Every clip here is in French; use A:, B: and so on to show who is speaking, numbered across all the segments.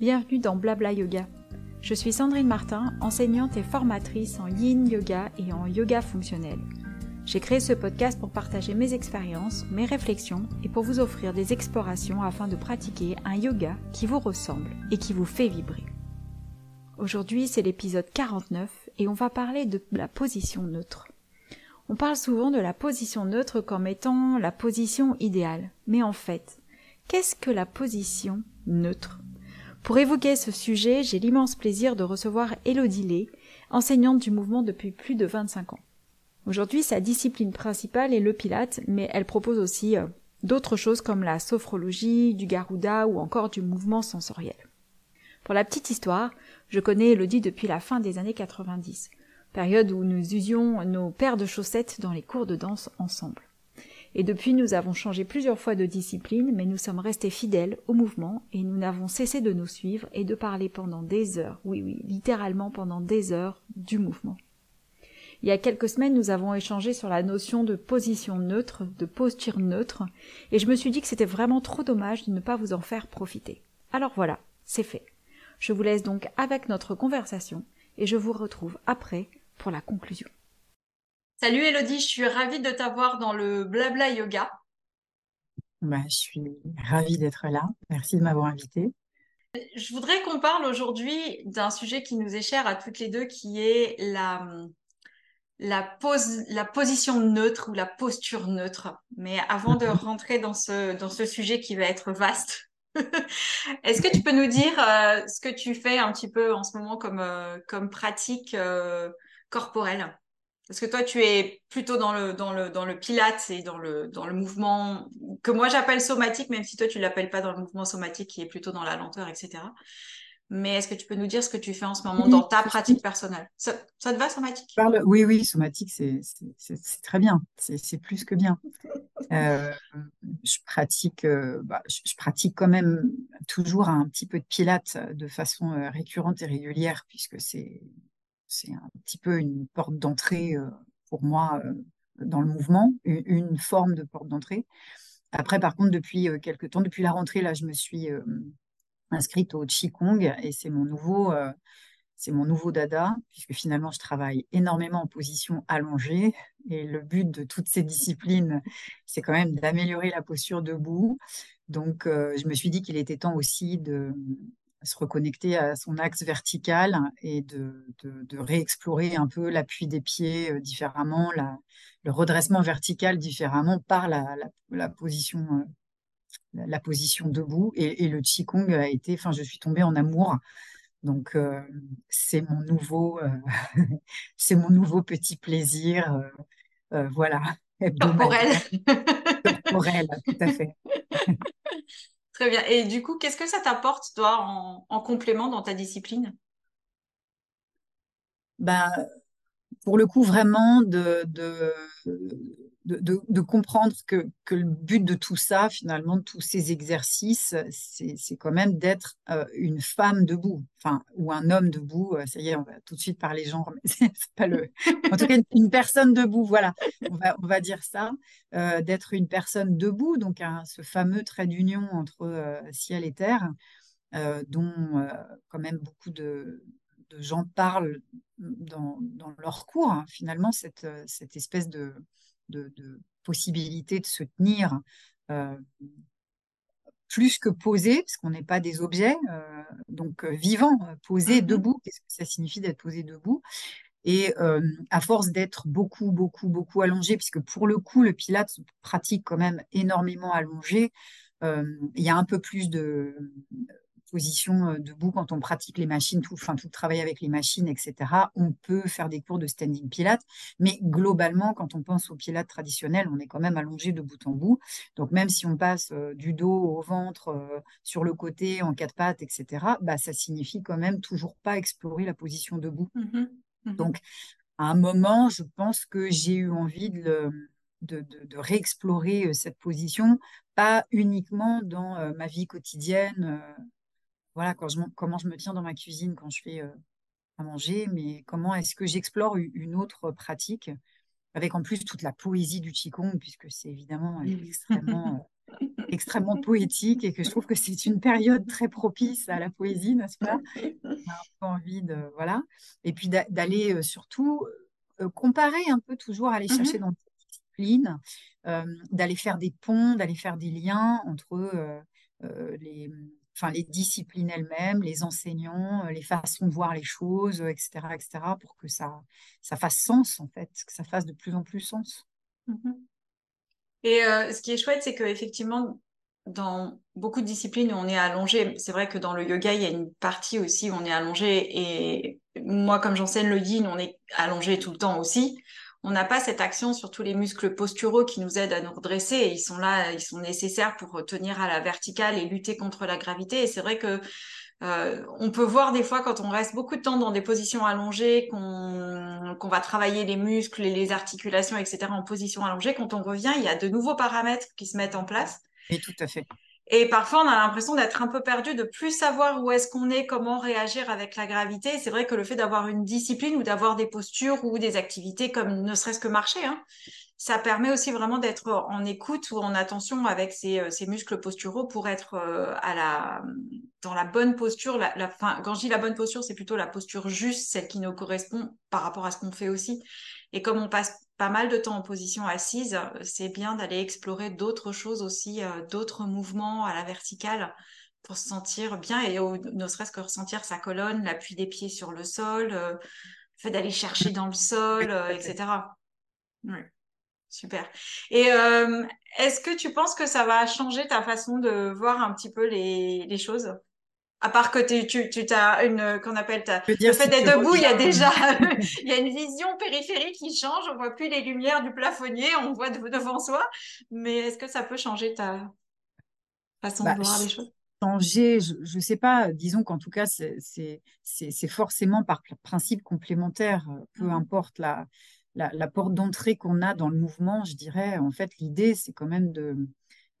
A: Bienvenue dans Blabla Yoga. Je suis Sandrine Martin, enseignante et formatrice en yin yoga et en yoga fonctionnel. J'ai créé ce podcast pour partager mes expériences, mes réflexions et pour vous offrir des explorations afin de pratiquer un yoga qui vous ressemble et qui vous fait vibrer. Aujourd'hui, c'est l'épisode 49 et on va parler de la position neutre. On parle souvent de la position neutre comme étant la position idéale. Mais en fait, qu'est-ce que la position neutre? Pour évoquer ce sujet, j'ai l'immense plaisir de recevoir Elodie Lé, enseignante du mouvement depuis plus de 25 ans. Aujourd'hui, sa discipline principale est le pilate, mais elle propose aussi euh, d'autres choses comme la sophrologie, du garuda ou encore du mouvement sensoriel. Pour la petite histoire, je connais Elodie depuis la fin des années 90, période où nous usions nos paires de chaussettes dans les cours de danse ensemble. Et depuis, nous avons changé plusieurs fois de discipline, mais nous sommes restés fidèles au mouvement et nous n'avons cessé de nous suivre et de parler pendant des heures, oui oui, littéralement pendant des heures du mouvement. Il y a quelques semaines, nous avons échangé sur la notion de position neutre, de posture neutre, et je me suis dit que c'était vraiment trop dommage de ne pas vous en faire profiter. Alors voilà, c'est fait. Je vous laisse donc avec notre conversation et je vous retrouve après pour la conclusion. Salut Elodie, je suis ravie de t'avoir dans le Blabla Yoga.
B: Bah, je suis ravie d'être là. Merci de m'avoir invitée.
A: Je voudrais qu'on parle aujourd'hui d'un sujet qui nous est cher à toutes les deux, qui est la, la, pose, la position neutre ou la posture neutre. Mais avant de mhm. rentrer dans ce, dans ce sujet qui va être vaste, est-ce que tu peux nous dire euh, ce que tu fais un petit peu en ce moment comme, euh, comme pratique euh, corporelle? Parce que toi, tu es plutôt dans le, dans le, dans le pilate et dans le, dans le mouvement que moi j'appelle somatique, même si toi tu l'appelles pas dans le mouvement somatique qui est plutôt dans la lenteur, etc. Mais est-ce que tu peux nous dire ce que tu fais en ce moment dans ta pratique personnelle? Ça, ça, te va, somatique?
B: Oui, oui, somatique, c'est très bien. C'est plus que bien. Euh, je, pratique, euh, bah, je, pratique quand même toujours un petit peu de pilate de façon euh, récurrente et régulière, puisque c'est c'est un petit peu une porte d'entrée euh, pour moi euh, dans le mouvement, une, forme de porte d'entrée. Après, par contre, depuis euh, quelques temps, depuis la rentrée, là, je me suis inscrite au Qigong et c'est mon nouveau, c'est mon nouveau dada, puisque finalement, je travaille énormément en position allongée. Et le but de toutes ces disciplines, c'est quand même d'améliorer la posture debout. Donc, je me suis dit qu'il était temps aussi de, se reconnecter à son axe vertical et de, de, réexplorer un peu l'appui des pieds euh, différemment, la, le redressement vertical différemment par la, la, position, euh, la, position debout. Et, et, le Qigong a été, enfin, je suis tombée en amour. Donc, euh, c'est mon nouveau, c'est mon nouveau petit plaisir, voilà.
A: Corporel.
B: Corporel, tout à fait.
A: Très bien. Et du coup, qu'est-ce que ça t'apporte, toi, en, complément dans ta discipline?
B: Ben, Pour le coup, vraiment de, de, comprendre que, le but de tout ça, finalement, de tous ces exercices, c'est quand même d'être euh, une femme debout, enfin, ou un homme debout. Euh, ça y est, on va tout de suite parler genre, mais c'est pas le. En tout cas, une personne debout, voilà, on va, on va dire ça, euh, d'être une personne debout, donc ce fameux trait d'union entre ciel et terre, dont quand même beaucoup de, gens parlent dans, leur cours, hein, finalement, cette, cette espèce de, de, possibilité de se tenir euh, plus que posé, parce qu'on n'est pas des objets, euh, donc euh, vivant, posé, mmh debout, qu'est-ce que ça signifie d'être posé debout? Et à force d'être beaucoup, beaucoup, beaucoup allongé, puisque pour le coup, le Pilate pratique quand même énormément allongé, il y a un peu plus de, position euh, debout quand on pratique les machines, tout, enfin, tout le travail avec les machines, etc. On peut faire des cours de standing pilates, mais globalement, quand on pense au pilates traditionnel, on est quand même allongé de bout en bout. Donc, même si on passe euh, du dos au ventre, euh, sur le côté, en quatre pattes, etc., bah, ça signifie quand même toujours pas explorer la position debout. Mmh mmh Donc, à un moment, je pense que j'ai eu envie de, de, de, réexplorer cette position, pas uniquement dans ma vie quotidienne voilà, quand je, comment je me tiens dans ma cuisine quand je fais euh, à manger, mais comment est-ce que j'explore une autre pratique avec en plus toute la poésie du Qigong, puisque c'est évidemment extrêmement extrêmement poétique et que je trouve que c'est une période très propice à la poésie, n'est-ce pas? On a un peu envie de voilà, et puis d'aller surtout comparer un peu toujours, aller chercher mmh dans les disciplines, d'aller faire des ponts, d'aller faire des liens entre les enfin les disciplines elles-mêmes, les enseignants, les façons de voir les choses, etc., etc., pour que ça, ça fasse sens en fait, que ça fasse de plus en plus sens.
A: Mmh et euh, ce qui est chouette, c'est qu'effectivement, dans beaucoup de disciplines on est allongé, c'est vrai que dans le yoga, il y a une partie aussi où on est allongé. Et moi, comme j'enseigne le yin, on est allongé tout le temps aussi. On n'a pas cette action sur tous les muscles posturaux qui nous aident à nous redresser. Ils sont là, ils sont nécessaires pour tenir à la verticale et lutter contre la gravité. Et c'est vrai que euh, on peut voir des fois quand on reste beaucoup de temps dans des positions allongées, qu'on va travailler les muscles et les articulations, etc. en position allongée, quand on revient, il y a de nouveaux paramètres qui se mettent en place.
B: Oui, tout à fait.
A: Et parfois, on a l'impression d'être un peu perdu, de plus savoir où est-ce qu'on est, comment réagir avec la gravité. C'est vrai que le fait d'avoir une discipline ou d'avoir des postures ou des activités comme ne serait-ce que marcher, hein, ça permet aussi vraiment d'être en écoute ou en attention avec ses, euh, muscles posturaux pour être euh, à la, dans la bonne posture. Quand je dis la bonne posture, c'est plutôt la posture juste, celle qui nous correspond par rapport à ce qu'on fait aussi. Et comme on passe pas mal de temps en position assise, c'est bien d'aller explorer d'autres choses aussi, euh, d'autres mouvements à la verticale pour se sentir bien et ne serait-ce que ressentir sa colonne, l'appui des pieds sur le sol, le fait d'aller chercher dans le sol, etc. Oui. Super. Et euh, est-ce que tu penses que ça va changer ta façon de voir un petit peu les, les choses? À part que tu, tu, as une, qu'on appelle ta, le fait d'être debout, il y a déjà, il y a une vision périphérique qui change. On voit plus les lumières du plafonnier, on voit devant soi. Mais est-ce que ça peut changer ta façon de bah, voir les choses?
B: Changer, je ne sais pas. Disons qu'en tout cas, c'est forcément par principe complémentaire. Peu mmh importe la, la, porte d'entrée qu'on a dans le mouvement, je dirais, en fait, l'idée, c'est quand même de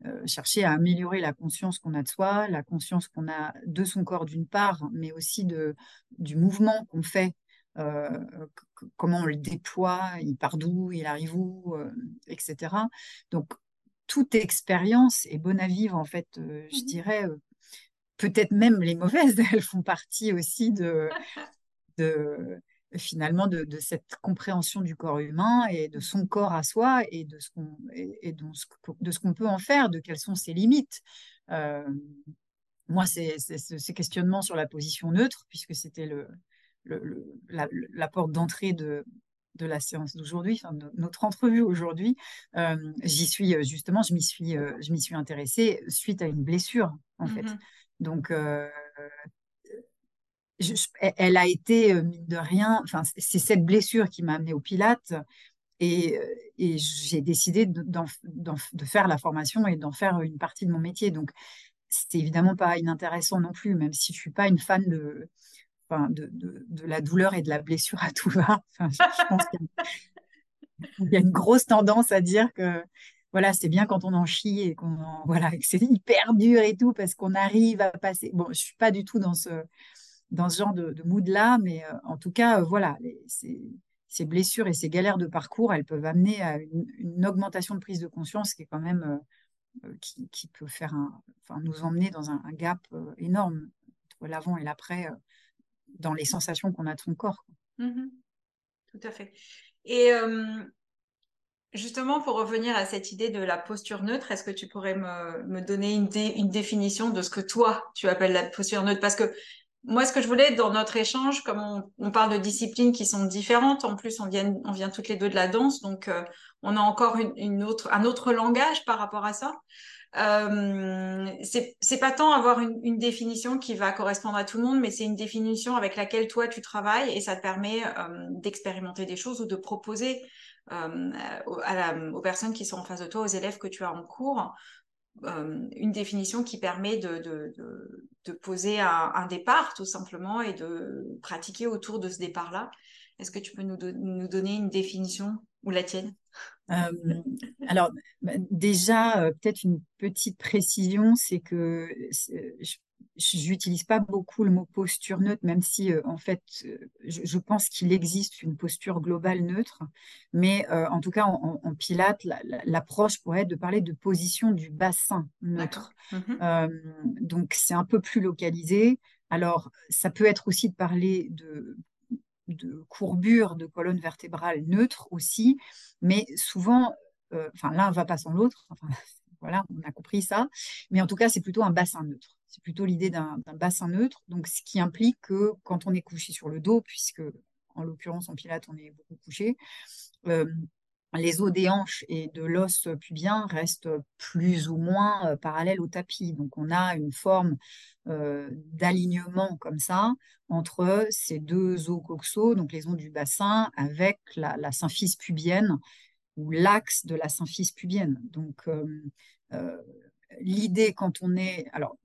B: euh, chercher à améliorer la conscience qu'on a de soi, la conscience qu'on a de son corps d'une part, mais aussi de, du mouvement qu'on fait, euh, comment on le déploie, il part d'où, il arrive où, euh, etc. Donc, toute expérience est bonne à vivre, en fait, je mmh dirais. Peut-être même les mauvaises, elles font partie aussi de, de, finalement de, cette compréhension du corps humain et de son corps à soi et de ce qu'on et, de ce qu'on peut en faire, de quelles sont ses limites. Euh, moi, c'est ces questionnements sur la position neutre, puisque c'était le, le, la, porte d'entrée de, de la séance d'aujourd'hui, enfin, de notre entrevue aujourd'hui, euh, j'y suis justement, je m'y suis, euh, je m'y suis intéressée suite à une blessure en fait. Mmh Elle a été, euh, mine de rien, c'est cette blessure qui m'a amenée au Pilate. Et, euh, et j'ai décidé de, faire la formation et d'en faire une partie de mon métier. Donc, c'était évidemment pas inintéressant non plus, même si je suis pas une fan de, la douleur et de la blessure à tout va. Je, pense qu'il y, a une grosse tendance à dire que voilà, c'est bien quand on en chie et qu'on voilà, que c'est hyper dur et tout parce qu'on arrive à passer. Bon, je suis pas du tout dans ce dans ce genre de, mood-là, mais euh, en tout cas, euh, voilà, ces, blessures et ces galères de parcours, elles peuvent amener à une, augmentation de prise de conscience qui est quand même euh, qui, peut faire un, enfin, nous emmener dans un, gap énorme entre l'avant et l'après dans les sensations qu'on a de son corps.
A: Mmh tout à fait. Et justement, pour revenir à cette idée de la posture neutre, est-ce que tu pourrais me, donner une, une, définition de ce que toi, tu appelles la posture neutre? Parce que moi, ce que je voulais dans notre échange, comme on, parle de disciplines qui sont différentes, en plus, on vient, on vient toutes les deux de la danse, donc euh, on a encore une, autre, un autre langage par rapport à ça. Euh, c'est pas tant avoir une, définition qui va correspondre à tout le monde, mais c'est une définition avec laquelle toi tu travailles et ça te permet euh, d'expérimenter des choses ou de proposer euh, aux personnes qui sont en face de toi, aux élèves que tu as en cours, une définition qui permet de, de, de, poser un, départ tout simplement et de pratiquer autour de ce départ-là. Est-ce que tu peux nous, nous, donner une définition ou la tienne?
B: Euh, Alors bah, déjà, euh, peut-être une petite précision, c'est que j'utilise pas beaucoup le mot posture neutre, même si en fait, je, pense qu'il existe une posture globale neutre. Mais en tout cas, en, en Pilates, l'approche pourrait être de parler de position du bassin neutre. Mmh donc, c'est un peu plus localisé. Alors, ça peut être aussi de parler de de courbure de colonne vertébrale neutre aussi, mais souvent, enfin l'un ne va pas sans l'autre, voilà, on a compris ça, mais en tout cas, c'est plutôt un bassin neutre. C'est plutôt l'idée d'un bassin neutre, donc ce qui implique que quand on est couché sur le dos, puisque en l'occurrence en pilate on est beaucoup couché, euh, les os des hanches et de l'os pubien restent plus ou moins euh, parallèles au tapis. Donc on a une forme euh, d'alignement comme ça entre ces deux os coxaux, donc les os du bassin, avec la, symphyse pubienne ou l'axe de la symphyse pubienne. Donc l'idée quand on est... Alors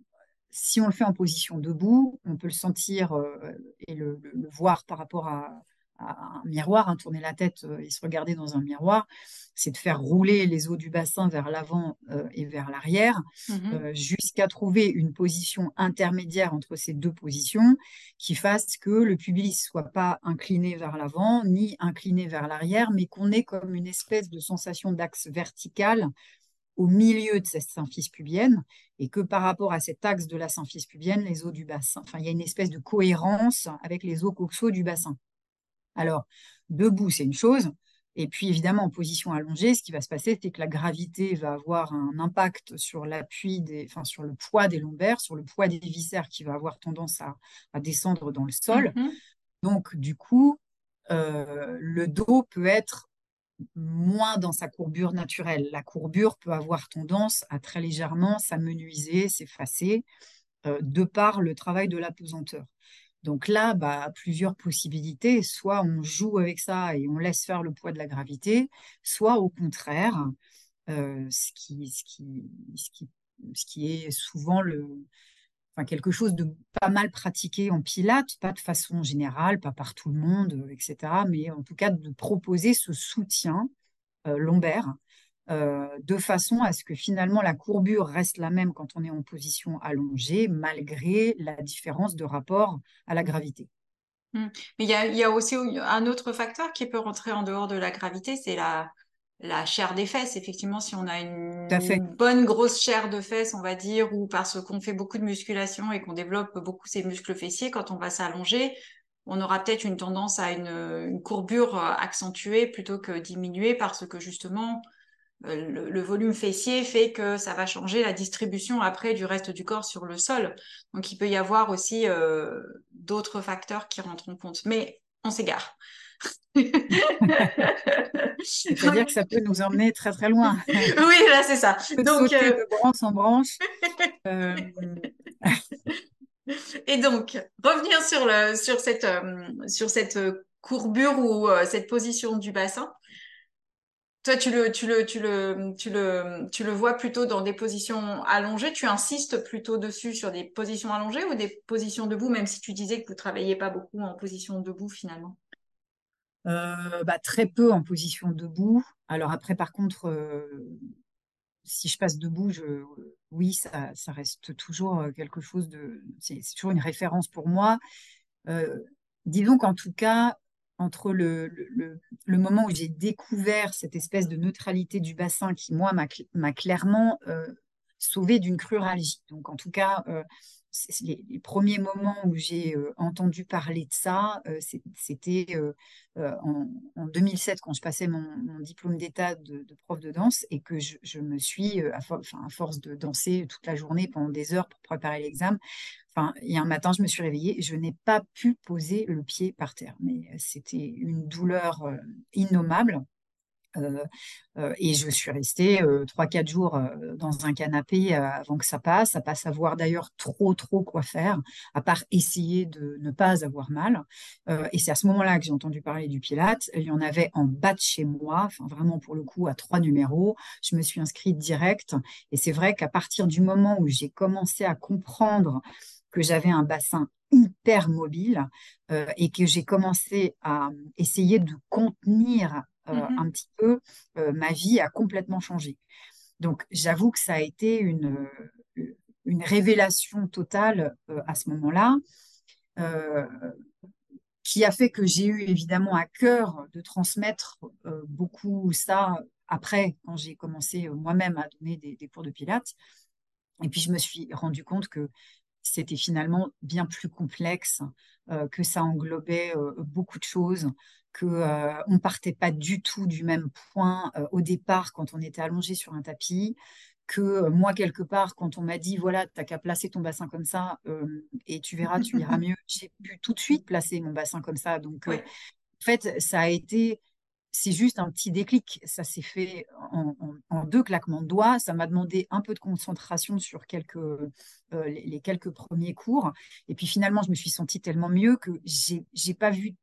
B: si on le fait en position debout, on peut le sentir euh, et le, voir par rapport à, un miroir, hein, tourner la tête euh, et se regarder dans un miroir, c'est de faire rouler les os du bassin vers l'avant euh, et vers l'arrière, mmh jusqu'à trouver une position intermédiaire entre ces deux positions qui fasse que le pubis soit pas incliné vers l'avant ni incliné vers l'arrière, mais qu'on ait comme une espèce de sensation d'axe vertical au milieu de cette symphyse pubienne et que par rapport à cet axe de la symphyse pubienne, les os du bassin, enfin, il y a une espèce de cohérence avec les os coxaux du bassin. Alors, debout, c'est une chose. Et puis, évidemment, en position allongée, ce qui va se passer, c'est que la gravité va avoir un impact sur l'appui, des, enfin, sur le poids des lombaires, sur le poids des viscères qui va avoir tendance à, descendre dans le sol. Mm-hmm. Donc, du coup, euh, le dos peut être moins dans sa courbure naturelle. La courbure peut avoir tendance à très légèrement s'amenuiser, s'effacer, euh, de par le travail de la pesanteur. Donc là, bah, plusieurs possibilités. Soit on joue avec ça et on laisse faire le poids de la gravité, soit au contraire, euh, ce, qui, est souvent le, quelque chose de pas mal pratiqué en pilates, pas de façon générale, pas par tout le monde, euh, etc., mais en tout cas de proposer ce soutien euh, lombaire euh, de façon à ce que finalement la courbure reste la même quand on est en position allongée, malgré la différence de rapport à la gravité.
A: Mmh. Mais il y a, y a, aussi un autre facteur qui peut rentrer en dehors de la gravité, c'est la, la chair des fesses. Effectivement, si on a une, bonne grosse chair de fesses, on va dire, ou parce qu'on fait beaucoup de musculation et qu'on développe beaucoup ses muscles fessiers, quand on va s'allonger, on aura peut-être une tendance à une, courbure accentuée plutôt que diminuée parce que justement, euh, le, volume fessier fait que ça va changer la distribution après du reste du corps sur le sol. Donc, il peut y avoir aussi euh, d'autres facteurs qui rentrent en compte. Mais on s'égare.
B: C'est-à-dire que ça peut nous emmener très très loin.
A: oui, là c'est ça.
B: Donc euh, de branche en branche. Euh,
A: Et donc revenir sur le sur cette sur cette courbure ou cette position du bassin. Toi, tu le, tu, le, tu, le, tu, le, tu le vois plutôt dans des positions allongées. Tu insistes plutôt dessus sur des positions allongées ou des positions debout, même si tu disais que vous travaillez pas beaucoup en position debout finalement?
B: Euh, bah, très peu en position debout. Alors après, par contre, euh, si je passe debout, je, oui, ça, ça reste toujours euh, quelque chose de... C'est toujours une référence pour moi. disons qu'en tout cas, entre le, moment où j'ai découvert cette espèce de neutralité du bassin qui, moi, m'a clairement sauvé d'une cruralgie. Donc, en tout cas, les, les, premiers moments où j'ai entendu parler de ça, c'était en, 2007 quand je passais mon, diplôme d'état de, prof de danse et que je, me suis, à, à, force de danser toute la journée pendant des heures pour préparer l'examen, enfin, il y a un matin, je me suis réveillée je n'ai pas pu poser le pied par terre. Mais c'était une douleur innommable. Euh, euh, et je suis restée euh, trois, quatre jours dans un canapé avant que ça passe, à savoir d'ailleurs trop, trop quoi faire, à part essayer de ne pas avoir mal. et c'est à ce moment-là que j'ai entendu parler du Pilate. Il y en avait en bas de chez moi, vraiment pour le coup à trois numéros. Je me suis inscrite direct. Et c'est vrai qu'à partir du moment où j'ai commencé à comprendre que j'avais un bassin hyper mobile et que j'ai commencé à essayer de contenir euh, mmh un petit peu, euh, ma vie a complètement changé. Donc, j'avoue que ça a été une, euh, une révélation totale à ce moment-là, qui a fait que j'ai eu évidemment à cœur de transmettre beaucoup ça après, quand j'ai commencé moi-même à donner des, des, cours de pilates. Et puis je me suis rendu compte que c'était finalement bien plus complexe, que ça englobait beaucoup de choses, que euh, on partait pas du tout du même point euh, au départ quand on était allongé sur un tapis, que euh, moi quelque part quand on m'a dit voilà t'as qu'à placer ton bassin comme ça et tu verras tu iras mieux, j'ai pu tout de suite placer mon bassin comme ça. Donc en fait ça a été c'est juste un petit déclic. Ça s'est fait en, deux claquements de doigts. Ça m'a demandé un peu de concentration sur quelques, les, quelques premiers cours. Et puis finalement, je me suis sentie tellement mieux que j'ai n'ai pas vu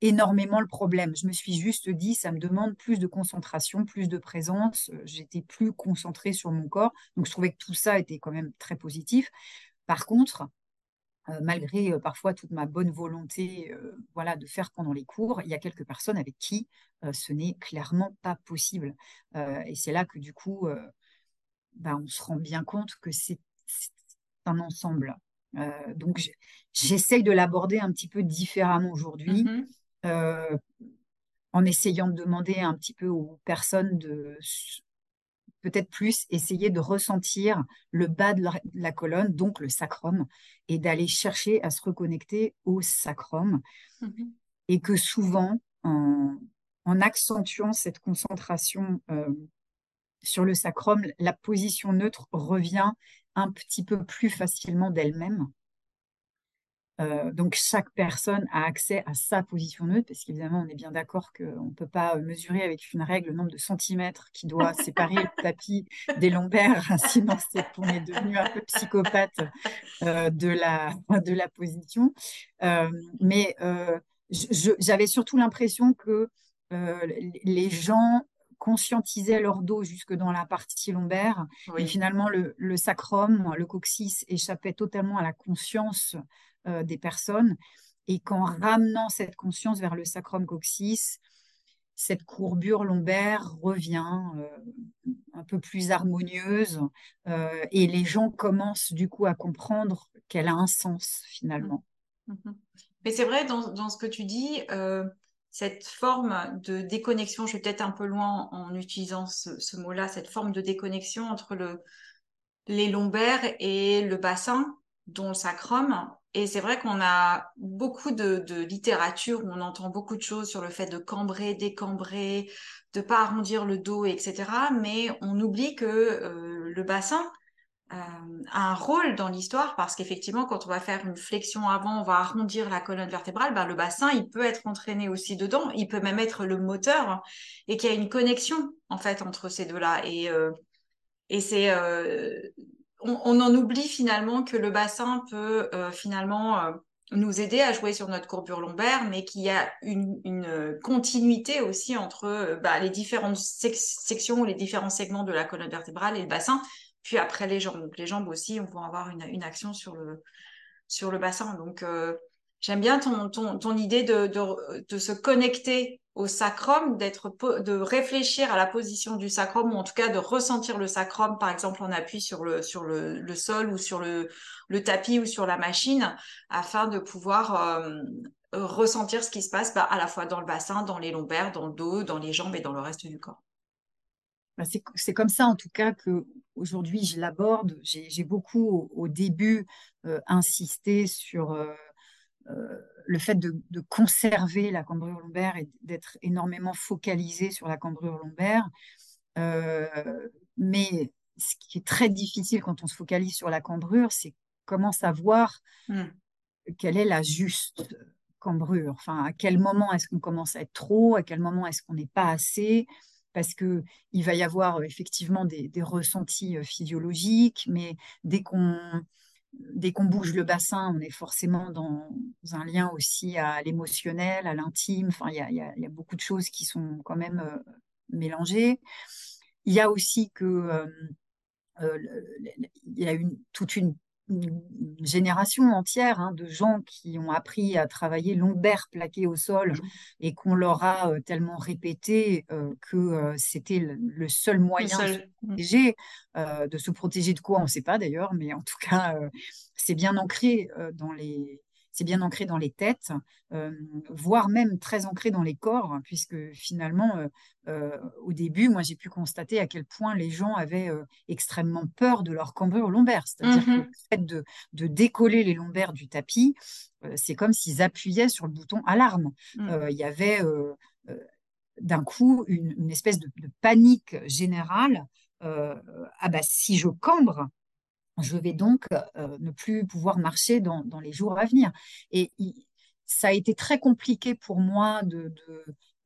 B: énormément le problème. Je me suis juste dit, ça me demande plus de concentration, plus de présence. Euh, j'étais plus concentrée sur mon corps. Donc, je trouvais que tout ça était quand même très positif. Par contre, euh, malgré parfois toute ma bonne volonté voilà, de faire pendant les cours, il y a quelques personnes avec qui ce n'est clairement pas possible. et c'est là que du coup, bah, on se rend bien compte que c'est un ensemble. donc, j'essaye de l'aborder un petit peu différemment aujourd'hui. Mm-hmm. Euh, en essayant de demander un petit peu aux personnes de peut-être plus essayer de ressentir le bas de la, colonne, donc le sacrum, et d'aller chercher à se reconnecter au sacrum. Mhm. Et que souvent, en, accentuant cette concentration euh, sur le sacrum, la position neutre revient un petit peu plus facilement d'elle-même. Euh, donc chaque personne a accès à sa position neutre, parce qu'évidemment, on est bien d'accord qu'on ne peut pas mesurer avec une règle le nombre de centimètres qui doit séparer le tapis des lombaires, sinon c'est qu'on est devenu un peu psychopathe euh, de, la, de la position. Euh, mais j'avais surtout l'impression que les gens conscientisaient leur dos jusque dans la partie lombaire. Et finalement, le, le, sacrum, le coccyx échappait totalement à la conscience euh, des personnes et qu'en ramenant cette conscience vers le sacrum coccyx, cette courbure lombaire revient euh, un peu plus harmonieuse euh, et les gens commencent du coup à comprendre qu'elle a un sens finalement.
A: Mm-hmm. Mais c'est vrai, dans, ce que tu dis, cette forme de déconnexion, je suis peut-être un peu loin en utilisant ce, mot-là, cette forme de déconnexion entre le, les lombaires et le bassin, dont le sacrum, et c'est vrai qu'on a beaucoup de, littérature où on entend beaucoup de choses sur le fait de cambrer, décambrer, de pas arrondir le dos, etc. Mais on oublie que euh, le bassin euh, a un rôle dans l'histoire parce qu'effectivement, quand on va faire une flexion avant, on va arrondir la colonne vertébrale, ben, le bassin, il peut être entraîné aussi dedans, il peut même être le moteur et qu'il y a une connexion en fait entre ces deux-là. Et, euh, et c'est on, en oublie finalement que le bassin peut euh, finalement euh, nous aider à jouer sur notre courbure lombaire, mais qu'il y a une, continuité aussi entre euh, bah, les différentes sections ou les différents segments de la colonne vertébrale et le bassin, puis après les jambes. Donc les jambes aussi vont avoir une, action sur le, sur le bassin. Donc j'aime bien ton, ton, idée de, de, se connecter au sacrum, d'être, de réfléchir à la position du sacrum, ou en tout cas de ressentir le sacrum, par exemple en appui sur le, sur le, sol ou sur le, tapis ou sur la machine, afin de pouvoir euh, ressentir ce qui se passe bah, à la fois dans le bassin, dans les lombaires, dans le dos, dans les jambes et dans le reste du corps.
B: Bah, c'est comme ça en tout cas que aujourd'hui je l'aborde. J'ai beaucoup au, début euh, insisté sur euh, le fait de, conserver la cambrure lombaire et d'être énormément focalisé sur la cambrure lombaire. Euh, mais ce qui est très difficile quand on se focalise sur la cambrure, c'est comment savoir hmm. quelle est la juste cambrure. Enfin, à quel moment est-ce qu'on commence à être trop, à quel moment est-ce qu'on n'est pas assez parce que il va y avoir effectivement des ressentis euh, physiologiques, mais dès qu'on dès qu'on bouge le bassin, on est forcément dans un lien aussi à l'émotionnel, à l'intime. Enfin, il y a, beaucoup de choses qui sont quand même euh, mélangées. Il y a aussi que euh, euh, il y a une, toute une une génération entière hein, de gens qui ont appris à travailler lombaire plaqué au sol mmh. et qu'on leur a euh, tellement répété euh, que euh, c'était le, seul moyen de se mmh. protéger. de se protéger de quoi, on ne sait pas d'ailleurs, mais en tout cas, c'est bien ancré dans les, c'est bien ancré dans les têtes, euh, voire même très ancré dans les corps, puisque finalement, euh, euh, au début, moi, j'ai pu constater à quel point les gens avaient extrêmement peur de leur cambrure lombaire. C'est-à-dire que mmh le fait de, décoller les lombaires du tapis, c'est comme s'ils appuyaient sur le bouton alarme. Mmh. Il y avait d'un coup une, espèce de, de, panique générale. ah bah si je cambre, je vais donc euh, ne plus pouvoir marcher dans, les jours à venir. Et ça a été très compliqué pour moi de,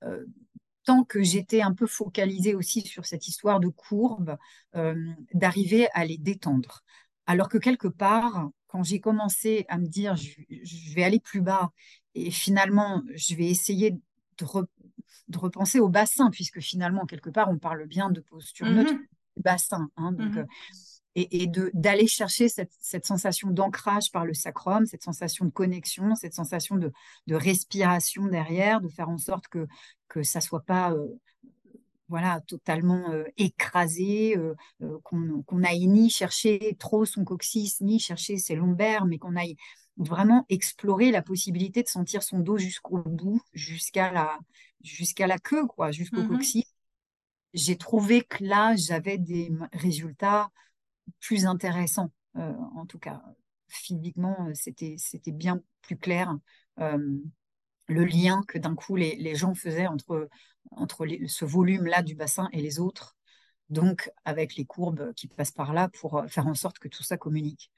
B: euh, tant que j'étais un peu focalisée aussi sur cette histoire de courbe, euh, d'arriver à les détendre. Alors que quelque part, quand j'ai commencé à me dire je, vais aller plus bas et finalement je vais essayer de, repenser au bassin, puisque finalement, quelque part, on parle bien de posture mmh neutre du bassin. Hein, donc, mmh et, d'aller chercher cette, sensation d'ancrage par le sacrum, cette sensation de connexion, cette sensation de, respiration derrière, de faire en sorte que que ça soit pas euh, voilà totalement euh, écrasé, euh, qu'on n'aille ni chercher trop son coccyx, ni chercher ses lombaires, mais qu'on aille vraiment explorer la possibilité de sentir son dos jusqu'au bout, jusqu'à la jusqu'à la queue, quoi, jusqu'au mmh coccyx. J'ai trouvé que là, j'avais des résultats plus intéressant. Euh, en tout cas, physiquement, euh, c'était, bien plus clair euh, le lien que d'un coup les, les, gens faisaient entre, entre ce volume-là du bassin et les autres, donc avec les courbes qui passent par là pour faire en sorte que tout ça communique.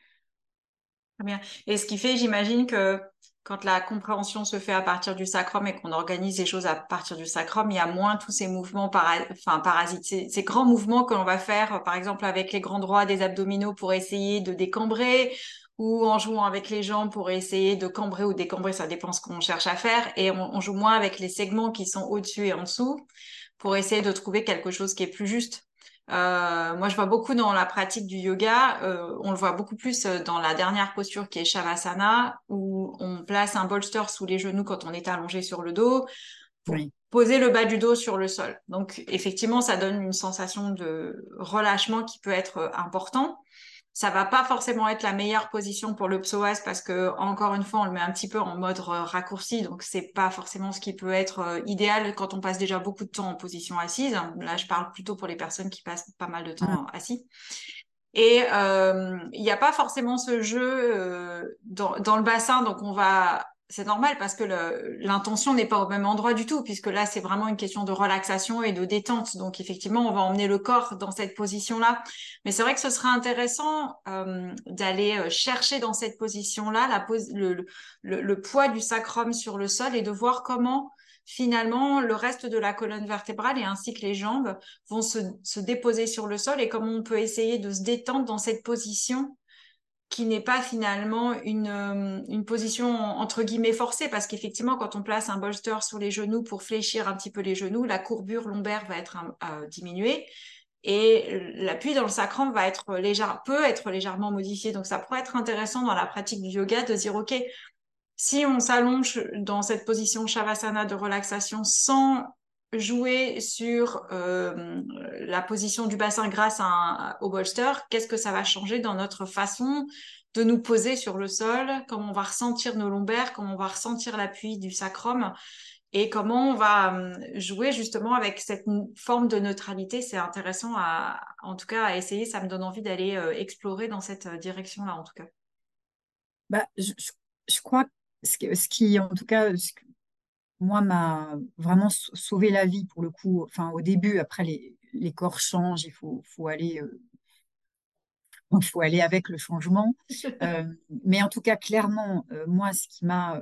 A: bien. Et ce qui fait, j'imagine que quand la compréhension se fait à partir du sacrum et qu'on organise les choses à partir du sacrum, il y a moins tous ces mouvements parasites, ces, grands mouvements que l'on va faire, par exemple avec les grands droits des abdominaux pour essayer de décambrer, ou en jouant avec les jambes pour essayer de cambrer ou décambrer, ça dépend ce qu'on cherche à faire, et on joue moins avec les segments qui sont au-dessus et en dessous pour essayer de trouver quelque chose qui est plus juste. Euh, moi, je vois beaucoup dans la pratique du yoga, euh, on le voit beaucoup plus euh, dans la dernière posture qui est Shavasana, où on place un bolster sous les genoux quand on est allongé sur le dos, pour poser le bas du dos sur le sol. Donc, effectivement, ça donne une sensation de relâchement qui peut être important ça va pas forcément être la meilleure position pour le psoas parce que encore une fois on le met un petit peu en mode raccourci. Donc c'est pas forcément ce qui peut être euh, idéal quand on passe déjà beaucoup de temps en position assise. Là je parle plutôt pour les personnes qui passent pas mal de temps assis et euh, il n'y a pas forcément ce jeu euh, dans, dans, le bassin. Donc on va c'est normal parce que l'intention n'est pas au même endroit du tout, puisque là, c'est vraiment une question de relaxation et de détente. Donc, effectivement, on va emmener le corps dans cette position-là. Mais c'est vrai que ce serait intéressant euh, d'aller euh, chercher dans cette position-là le, le, le, poids du sacrum sur le sol et de voir comment finalement le reste de la colonne vertébrale et ainsi que les jambes vont se, se déposer sur le sol et comment on peut essayer de se détendre dans cette position qui n'est pas finalement une, euh, une position entre guillemets forcée, parce qu'effectivement, quand on place un bolster sur les genoux pour fléchir un petit peu les genoux, la courbure lombaire va être euh, diminuée et l'appui dans le sacrum va être peut être légèrement modifié. Donc, ça pourrait être intéressant dans la pratique du yoga de dire, OK, si on s'allonge dans cette position Shavasana de relaxation sans jouer sur euh, la position du bassin grâce au bolster, qu'est-ce que ça va changer dans notre façon de nous poser sur le sol, comment on va ressentir nos lombaires, comment on va ressentir l'appui du sacrum? Et comment on va euh, jouer justement avec cette forme de neutralité? C'est intéressant à, en tout cas, à essayer. Ça me donne envie d'aller euh, explorer dans cette direction-là, en tout cas.
B: Bah, je, je, crois que ce, qui, en tout cas, moi, m'a vraiment sauvé la vie pour le coup. Enfin, au début, après, les, les corps changent, il faut, faut aller. Euh, faut aller avec le changement. Euh, mais en tout cas, clairement, euh, moi, ce qui m'a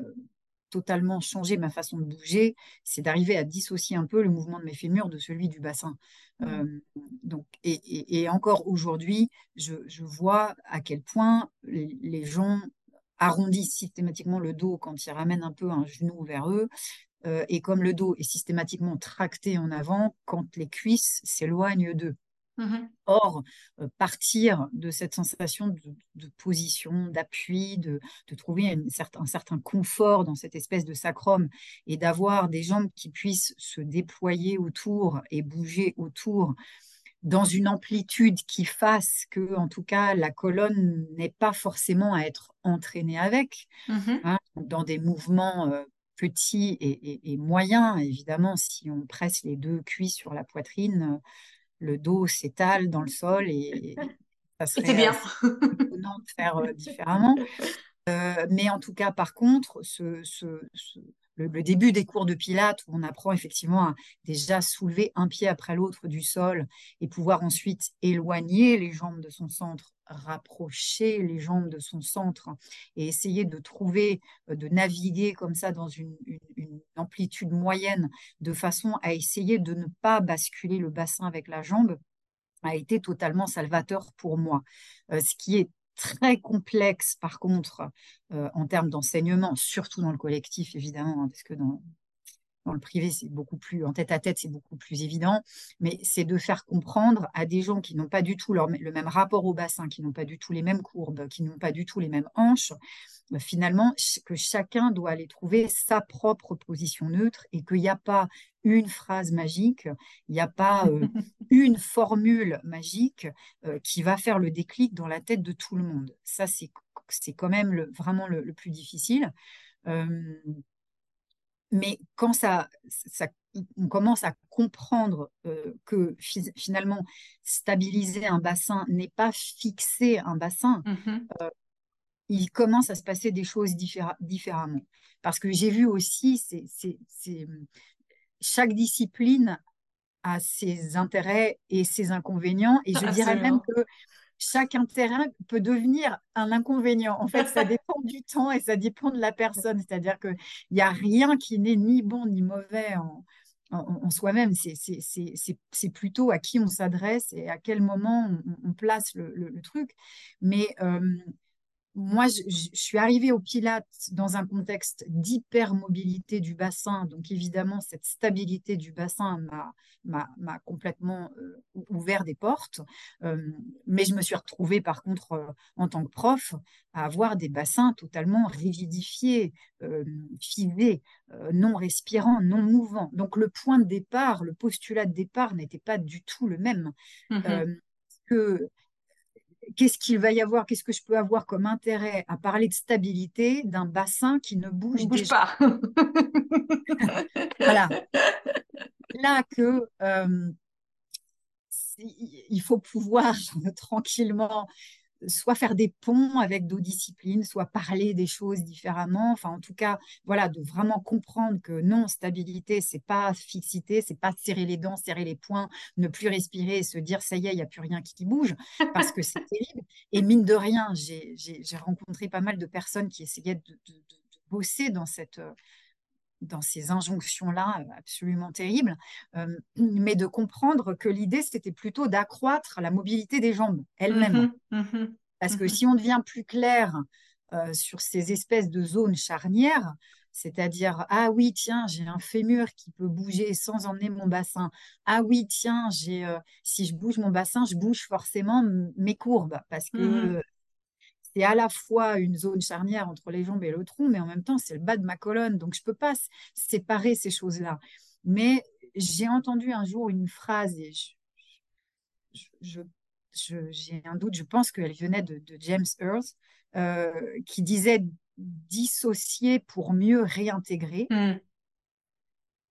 B: totalement changé ma façon de bouger, c'est d'arriver à dissocier un peu le mouvement de mes fémurs de celui du bassin. Mmh. donc, et, et, encore aujourd'hui, je, je, vois à quel point les, les gens arrondissent systématiquement le dos quand ils ramènent un peu un genou vers eux, euh, et comme le dos est systématiquement tracté en avant, quand les cuisses s'éloignent d'eux. Mmh Or, euh, partir de cette sensation de, position, d'appui, de, trouver un certain confort dans cette espèce de sacrum et d'avoir des jambes qui puissent se déployer autour et bouger autour dans une amplitude qui fasse que, en tout cas, la colonne n'ait pas forcément à être entraînée avec, mmh hein, dans des mouvements euh, petits et, moyens. Évidemment, si on presse les deux cuits sur la poitrine, le dos s'étale dans le sol et
A: ça serait bien.
B: étonnant de faire euh, différemment. Euh, mais en tout cas, par contre, ce, le, début des cours de Pilates où on apprend effectivement à déjà soulever un pied après l'autre du sol et pouvoir ensuite éloigner les jambes de son centre, rapprocher les jambes de son centre et essayer de trouver, euh, de naviguer comme ça dans une, amplitude moyenne de façon à essayer de ne pas basculer le bassin avec la jambe a été totalement salvateur pour moi. Euh, ce qui est très complexe, par contre, euh, en termes d'enseignement, surtout dans le collectif, évidemment, hein, parce que dans, dans le privé, c'est beaucoup plus, en tête à tête, c'est beaucoup plus évident, mais c'est de faire comprendre à des gens qui n'ont pas du tout leur, le même rapport au bassin, qui n'ont pas du tout les mêmes courbes, qui n'ont pas du tout les mêmes hanches, euh, finalement, que chacun doit aller trouver sa propre position neutre et qu'il n'y a pas une phrase magique, il n'y a pas euh, une formule magique euh, qui va faire le déclic dans la tête de tout le monde. Ça, c'est quand même le, vraiment le, plus difficile. Mais quand ça, ça, on commence à comprendre que finalement, stabiliser un bassin n'est pas fixer un bassin, mmh il commence à se passer des choses différemment. Parce que j'ai vu aussi, c'est, chaque discipline a ses intérêts et ses inconvénients. Et je dirais même que chaque intérêt peut devenir un inconvénient. En fait, ça dépend du temps et ça dépend de la personne. C'est-à-dire qu'il n'y a rien qui n'est ni bon ni mauvais en, en, soi-même. C'est plutôt à qui on s'adresse et à quel moment on, place le, truc. Mais euh, moi, je, suis arrivée au Pilates dans un contexte d'hypermobilité du bassin. Donc, évidemment, cette stabilité du bassin m'a complètement euh, ouvert des portes. Euh, mais je me suis retrouvée, par contre, euh, en tant que prof, à avoir des bassins totalement rigidifiés, figés, non respirants, non mouvants. Donc, le point de départ, le postulat de départ n'était pas du tout le même. Mmh que qu'est-ce qu'il va y avoir, qu'est-ce que je peux avoir comme intérêt à parler de stabilité d'un bassin qui ne bouge,
A: bouge pas.
B: voilà. Là que euh, il faut pouvoir tranquillement soit faire des ponts avec d'autres disciplines, soit parler des choses différemment. Enfin, en tout cas, voilà, de vraiment comprendre que non, stabilité, c'est pas fixité, c'est pas serrer les dents, serrer les poings, ne plus respirer et se dire ça y est, il n'y a plus rien qui bouge, parce que c'est terrible. Et mine de rien, j'ai rencontré pas mal de personnes qui essayaient de, bosser dans cette dans ces injonctions-là absolument terribles, mais de comprendre que l'idée, c'était plutôt d'accroître la mobilité des jambes elles-mêmes. Mmh mmh Parce que mmh si on devient plus clair sur ces espèces de zones charnières, c'est-à-dire, ah oui, tiens, j'ai un fémur qui peut bouger sans emmener mon bassin. Ah oui, tiens, j'ai, si je bouge mon bassin, je bouge forcément mes courbes parce que c'est à la fois une zone charnière entre les jambes et le tronc, mais en même temps, c'est le bas de ma colonne. Donc, je ne peux pas séparer ces choses-là. Mais j'ai entendu un jour une phrase et j'ai un doute, je pense qu'elle venait de, James Earls, euh, qui disait dissocier pour mieux réintégrer. Hmm.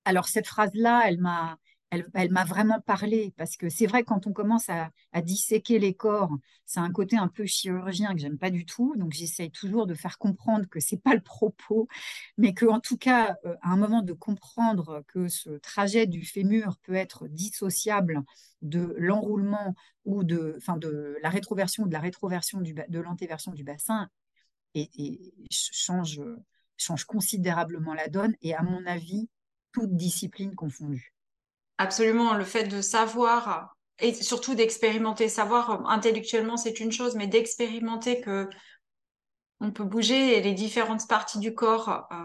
B: Alors, cette phrase-là, elle m'a elle, m'a vraiment parlé parce que c'est vrai quand on commence à, disséquer les corps, c'est un côté un peu chirurgien que j'aime pas du tout. Donc j'essaye toujours de faire comprendre que c'est pas le propos, mais que en tout cas euh, à un moment de comprendre que ce trajet du fémur peut être dissociable de l'enroulement ou de, de la rétroversion de la rétroversion de l'antéversion du bassin et, change considérablement la donne et à mon avis toute discipline confondue.
A: Absolument, le fait de savoir et surtout d'expérimenter, savoir intellectuellement c'est une chose, mais d'expérimenter que on peut bouger les différentes parties du corps euh,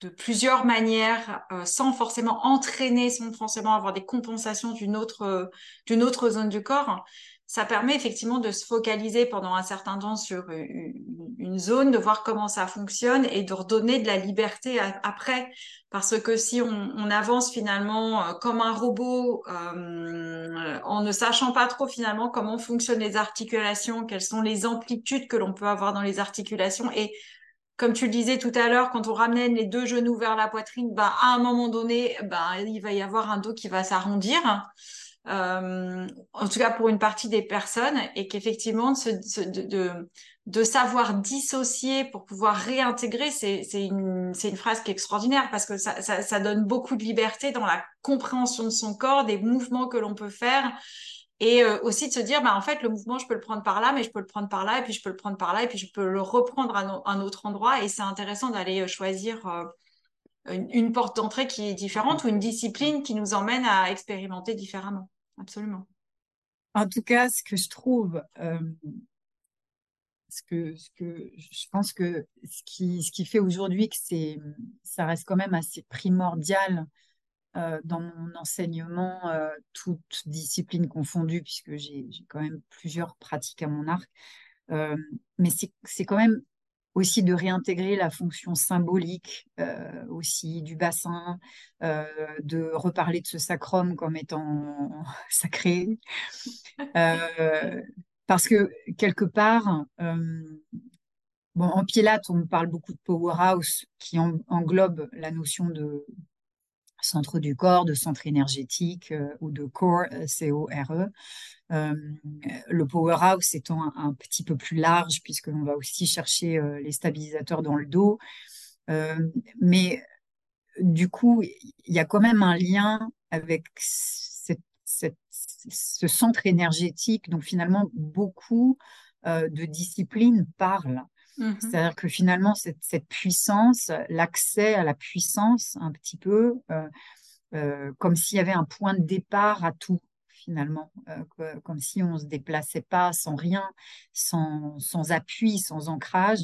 A: de plusieurs manières, euh, sans forcément entraîner, sans forcément avoir des compensations d'une autre zone du corps, ça permet effectivement de se focaliser pendant un certain temps sur une, zone, de voir comment ça fonctionne et de redonner de la liberté après. Parce que si on, avance finalement euh, comme un robot, euh, en ne sachant pas trop finalement comment fonctionnent les articulations, quelles sont les amplitudes que l'on peut avoir dans les articulations et comme tu le disais tout à l'heure, quand on ramène les deux genoux vers la poitrine, bah, à un moment donné, bah, il va y avoir un dos qui va s'arrondir. Euh, en tout cas pour une partie des personnes, et qu'effectivement de, de, de, savoir dissocier pour pouvoir réintégrer, c'est une, une phrase qui est extraordinaire parce que ça, ça, ça, donne beaucoup de liberté dans la compréhension de son corps, des mouvements que l'on peut faire. Et euh, aussi de se dire, bah, en fait, le mouvement, je peux le prendre par là, mais je peux le prendre par là, et puis je peux le prendre par là, et puis je peux le reprendre à, un autre endroit. Et c'est intéressant d'aller euh, choisir une, porte d'entrée qui est différente ou une discipline qui nous emmène à expérimenter différemment absolument.
B: En tout cas, ce que je trouve, euh, ce, que, je pense que ce qui, fait aujourd'hui que c'est, ça reste quand même assez primordial euh, dans mon enseignement, euh, toutes disciplines confondues, puisque j'ai quand même plusieurs pratiques à mon arc. mais c'est quand même aussi de réintégrer la fonction symbolique euh, aussi du bassin, euh, de reparler de ce sacrum comme étant sacré. Euh, parce que quelque part, bon, en Pilate, on parle beaucoup de powerhouse qui englobe la notion de centre du corps, de centre énergétique ou de core, C-O-R-E. Euh, le powerhouse étant un, petit peu plus large, puisqu'on va aussi chercher euh, les stabilisateurs dans le dos. Euh, mais du coup, il y a quand même un lien avec ce centre énergétique. Donc finalement, beaucoup de disciplines parlent. Mmh C'est-à-dire que finalement, cette, cette puissance, l'accès à la puissance, un petit peu, comme s'il y avait un point de départ à tout finalement, euh, comme si on ne se déplaçait pas sans rien, sans, sans appui, sans ancrage,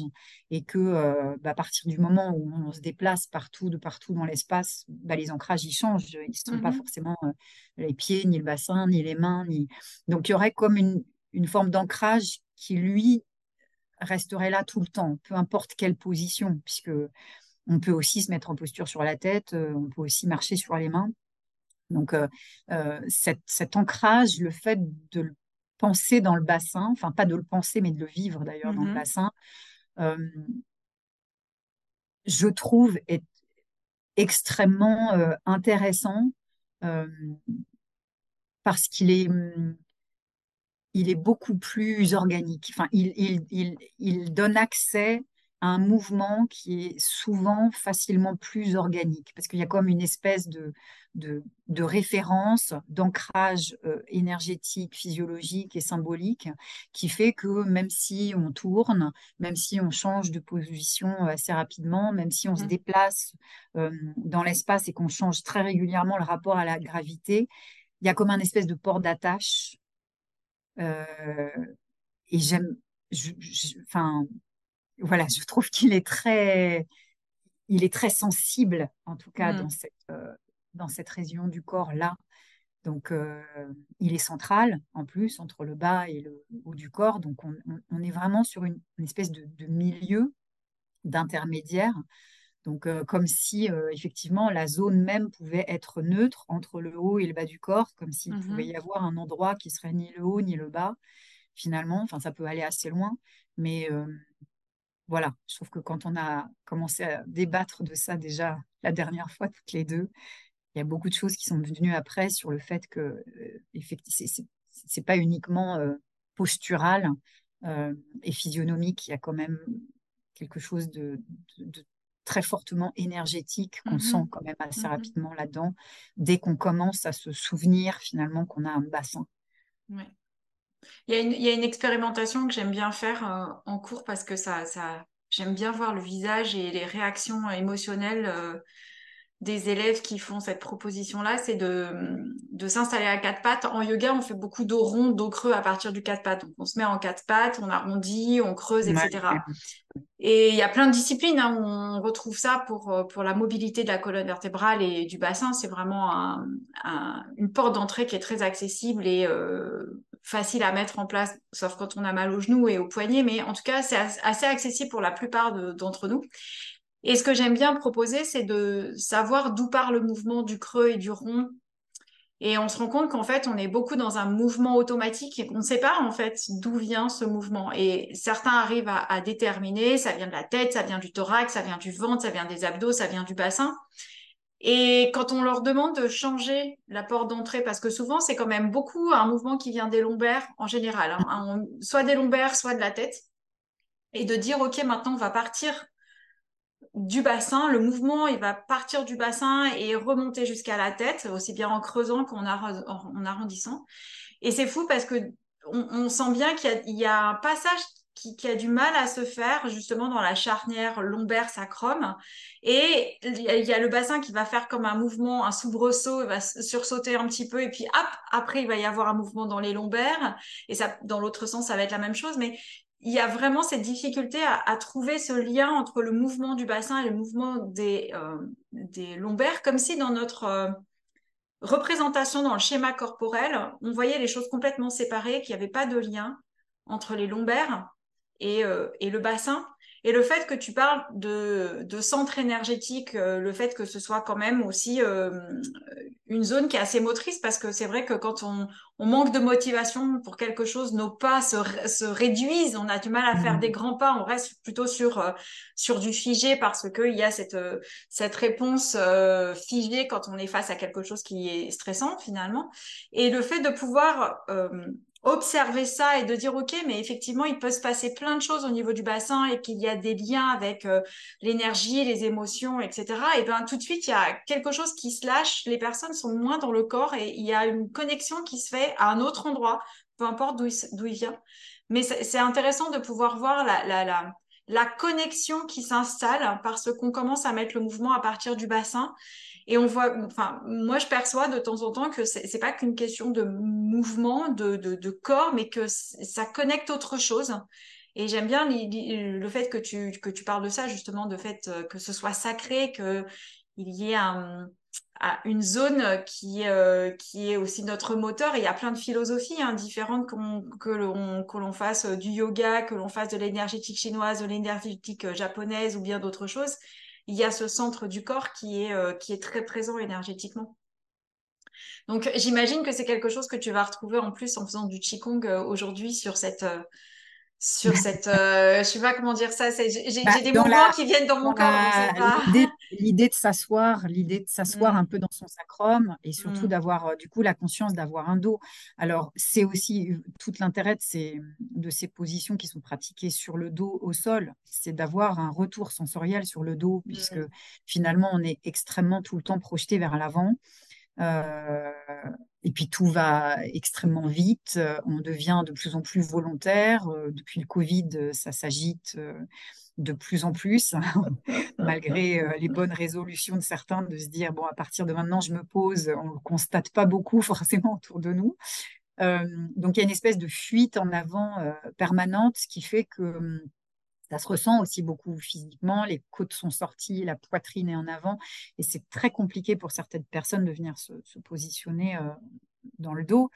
B: et que euh, bah, à partir du moment où on se déplace partout, de partout dans l'espace, bah, les ancrages, ils changent, ils ne sont pas mmh forcément euh, les pieds, ni le bassin, ni les mains, ni... donc il y aurait comme une, une forme d'ancrage qui, lui, resterait là tout le temps, peu importe quelle position, puisque on peut aussi se mettre en posture sur la tête, on peut aussi marcher sur les mains. Donc, euh, euh, cet, ancrage, le fait de le penser dans le bassin, enfin pas de le penser, mais de le vivre d'ailleurs dans le mmh bassin, euh, je trouve est extrêmement intéressant parce qu'il est, il est beaucoup plus organique. Enfin, il, il, il donne accès un mouvement qui est souvent facilement plus organique, parce qu'il y a comme une espèce de, de, référence, d'ancrage euh, énergétique, physiologique et symbolique, qui fait que même si on tourne, même si on change de position assez rapidement, même si on se mmh. déplace euh, dans l'espace et qu'on change très régulièrement le rapport à la gravité, il y a comme un espèce de port d'attache. Euh, et j'aime, enfin, voilà, je trouve qu'il est très, il est très sensible, en tout cas dans mmh. cette euh, dans cette région du corps là. Donc, euh, il est central en plus entre le bas et le haut du corps. Donc, on, est vraiment sur une, espèce de, milieu d'intermédiaire. Donc, euh, comme si effectivement la zone même pouvait être neutre entre le haut et le bas du corps, comme s'il mmh pouvait y avoir un endroit qui serait ni le haut ni le bas. Finalement, enfin, ça peut aller assez loin, mais voilà, je trouve que quand on a commencé à débattre de ça déjà la dernière fois, toutes les deux, il y a beaucoup de choses qui sont venues après sur le fait que effectivement, c'est pas uniquement postural et physionomique, il y a quand même quelque chose de, très fortement énergétique qu'on mmh sent quand même assez mmh rapidement là-dedans, dès qu'on commence à se souvenir finalement qu'on a un bassin.
A: Il y, a une, expérimentation que j'aime bien faire euh, en cours parce que ça, ça j'aime bien voir le visage et les réactions émotionnelles euh, des élèves qui font cette proposition-là, c'est de, de s'installer à quatre pattes. En yoga, on fait beaucoup dos rond, dos creux à partir du quatre pattes. Donc, on se met en quatre pattes, on arrondit, on creuse, etc. Et il y a plein de disciplines hein, où on retrouve ça pour, euh, pour la mobilité de la colonne vertébrale et du bassin. C'est vraiment un, une porte d'entrée qui est très accessible et euh, facile à mettre en place, sauf quand on a mal aux genoux et aux poignets. Mais en tout cas, c'est assez accessible pour la plupart d'entre nous. Et ce que j'aime bien proposer, c'est de savoir d'où part le mouvement du creux et du rond. Et on se rend compte qu'en fait, on est beaucoup dans un mouvement automatique et qu'on ne sait pas en fait d'où vient ce mouvement. Et certains arrivent à, déterminer, ça vient de la tête, ça vient du thorax, ça vient du ventre, ça vient des abdos, ça vient du bassin. Et quand on leur demande de changer la porte d'entrée, parce que souvent c'est quand même beaucoup un mouvement qui vient des lombaires en général, hein, soit des lombaires, soit de la tête, et de dire ok maintenant on va partir du bassin. Le mouvement, il va partir du bassin et remonter jusqu'à la tête, aussi bien en creusant qu'en arrondissant. Et c'est fou parce que on, sent bien qu'il y, a un passage qui, a du mal à se faire justement dans la charnière lombaire sacrum et il y, a le bassin qui va faire comme un mouvement un soubresaut il va sursauter un petit peu et puis hop après il va y avoir un mouvement dans les lombaires et ça dans l'autre sens ça va être la même chose mais il y a vraiment cette difficulté à, trouver ce lien entre le mouvement du bassin et le mouvement des, euh, lombaires, comme si dans notre euh, représentation dans le schéma corporel, on voyait les choses complètement séparées, qu'il n'y avait pas de lien entre les lombaires et, euh, et le bassin. Et le fait que tu parles de, de centre énergétique, euh, le fait que ce soit quand même aussi euh, une zone qui est assez motrice, parce que c'est vrai que quand on, on, manque de motivation pour quelque chose, nos pas se, se réduisent, on a du mal à faire mmh. des grands pas, on reste plutôt sur, euh, sur du figé parce qu'il y a cette, cette réponse figée quand on est face à quelque chose qui est stressant finalement. Et le fait de pouvoir observer ça et de dire ok mais effectivement il peut se passer plein de choses au niveau du bassin et qu'il y a des liens avec euh, l'énergie les émotions etc et ben tout de suite il y a quelque chose qui se lâche. Les personnes sont moins dans le corps et il y a une connexion qui se fait à un autre endroit peu importe d'où il, il vient. Mais c'est intéressant de pouvoir voir la, la, la la connexion qui s'installe parce qu'on commence à mettre le mouvement à partir du bassin et on voit, enfin, moi, je perçois de temps en temps que c'est pas qu'une question de mouvement, de, corps, mais que ça connecte autre chose. Et j'aime bien le fait que tu, que tu parles de ça, justement, de fait euh, que ce soit sacré, qu'il y ait une zone qui, euh, qui est aussi notre moteur. Il y a plein de philosophies hein, différentes que l'on fasse du yoga, que l'on fasse de l'énergétique chinoise, de l'énergétique euh, japonaise ou bien d'autres choses il y a ce centre du corps qui est, euh, qui est très présent énergétiquement. Donc j'imagine que c'est quelque chose que tu vas retrouver en plus en faisant du Qigong euh, aujourd'hui sur cette, euh, sur cette, euh, je sais pas comment dire ça, j'ai bah, des mouvements qui viennent dans mon corps.
B: L'idée de s'asseoir, l'idée de s'asseoir mm. un peu dans son sacrum et surtout mm. d'avoir euh, du coup la conscience d'avoir un dos. Alors c'est aussi euh, tout l'intérêt de ces, de ces positions qui sont pratiquées sur le dos au sol, c'est d'avoir un retour sensoriel sur le dos puisque mm. finalement on est extrêmement tout le temps projeté vers l'avant. Euh, et puis tout va extrêmement vite, on devient de plus en plus volontaire. Euh, depuis le Covid, ça s'agite euh, de plus en plus, malgré les bonnes résolutions de certains de se dire, bon, à partir de maintenant, je me pose, on ne constate pas beaucoup forcément autour de nous. donc il y a une espèce de fuite en avant permanente, ce qui fait que hum, ça se ressent aussi beaucoup physiquement, les côtes sont sorties, la poitrine est en avant, et c'est très compliqué pour certaines personnes de venir se, positionner euh, dans le dos.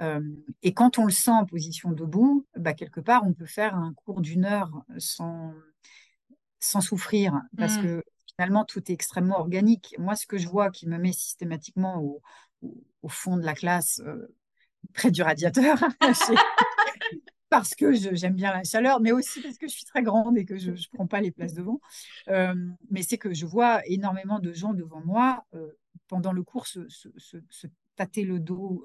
B: Euh, et quand on le sent en position debout, bah, quelque part, on peut faire un cours d'une heure sans, sans souffrir, parce mmh. que finalement, tout est extrêmement organique. Moi, ce que je vois qui me met systématiquement au, au, fond de la classe, euh, près du radiateur, parce que j'aime bien la chaleur, mais aussi parce que je suis très grande et que je ne prends pas les places devant. Euh, mais c'est que je vois énormément de gens devant moi euh, pendant le cours se, tâter le dos,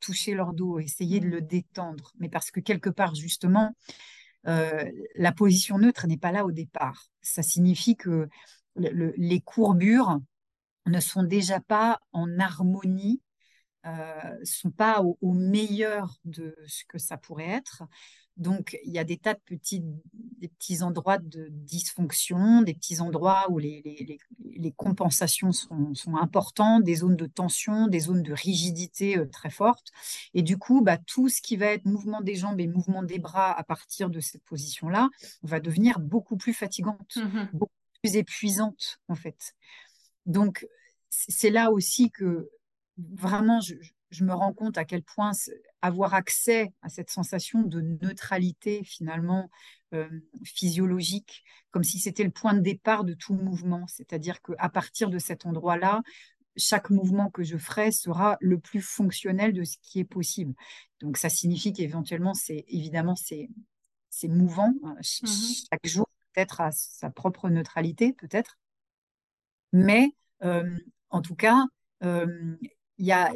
B: toucher leur dos, essayer de le détendre. Mais parce que quelque part, justement, euh, la position neutre n'est pas là au départ. Ça signifie que les courbures ne sont déjà pas en harmonie euh, sont pas au, meilleur de ce que ça pourrait être. Donc, il y a des tas de petits, des petits endroits de dysfonction, des petits endroits où les, les, compensations sont, sont, importantes, des zones de tension, des zones de rigidité très fortes. Et du coup, bah, tout ce qui va être mouvement des jambes et mouvement des bras à partir de cette position-là va devenir beaucoup plus fatigante, mmh beaucoup plus épuisante en fait. Donc, c'est là aussi que vraiment, je, je me rends compte à quel point avoir accès à cette sensation de neutralité finalement euh, physiologique, comme si c'était le point de départ de tout mouvement. C'est-à-dire qu'à partir de cet endroit-là, chaque mouvement que je ferai sera le plus fonctionnel de ce qui est possible. Donc ça signifie qu'éventuellement, c'est évidemment c'est mouvant. Hein. Mmh chaque jour peut-être à sa propre neutralité, peut-être. Mais euh, en tout cas, euh, y a,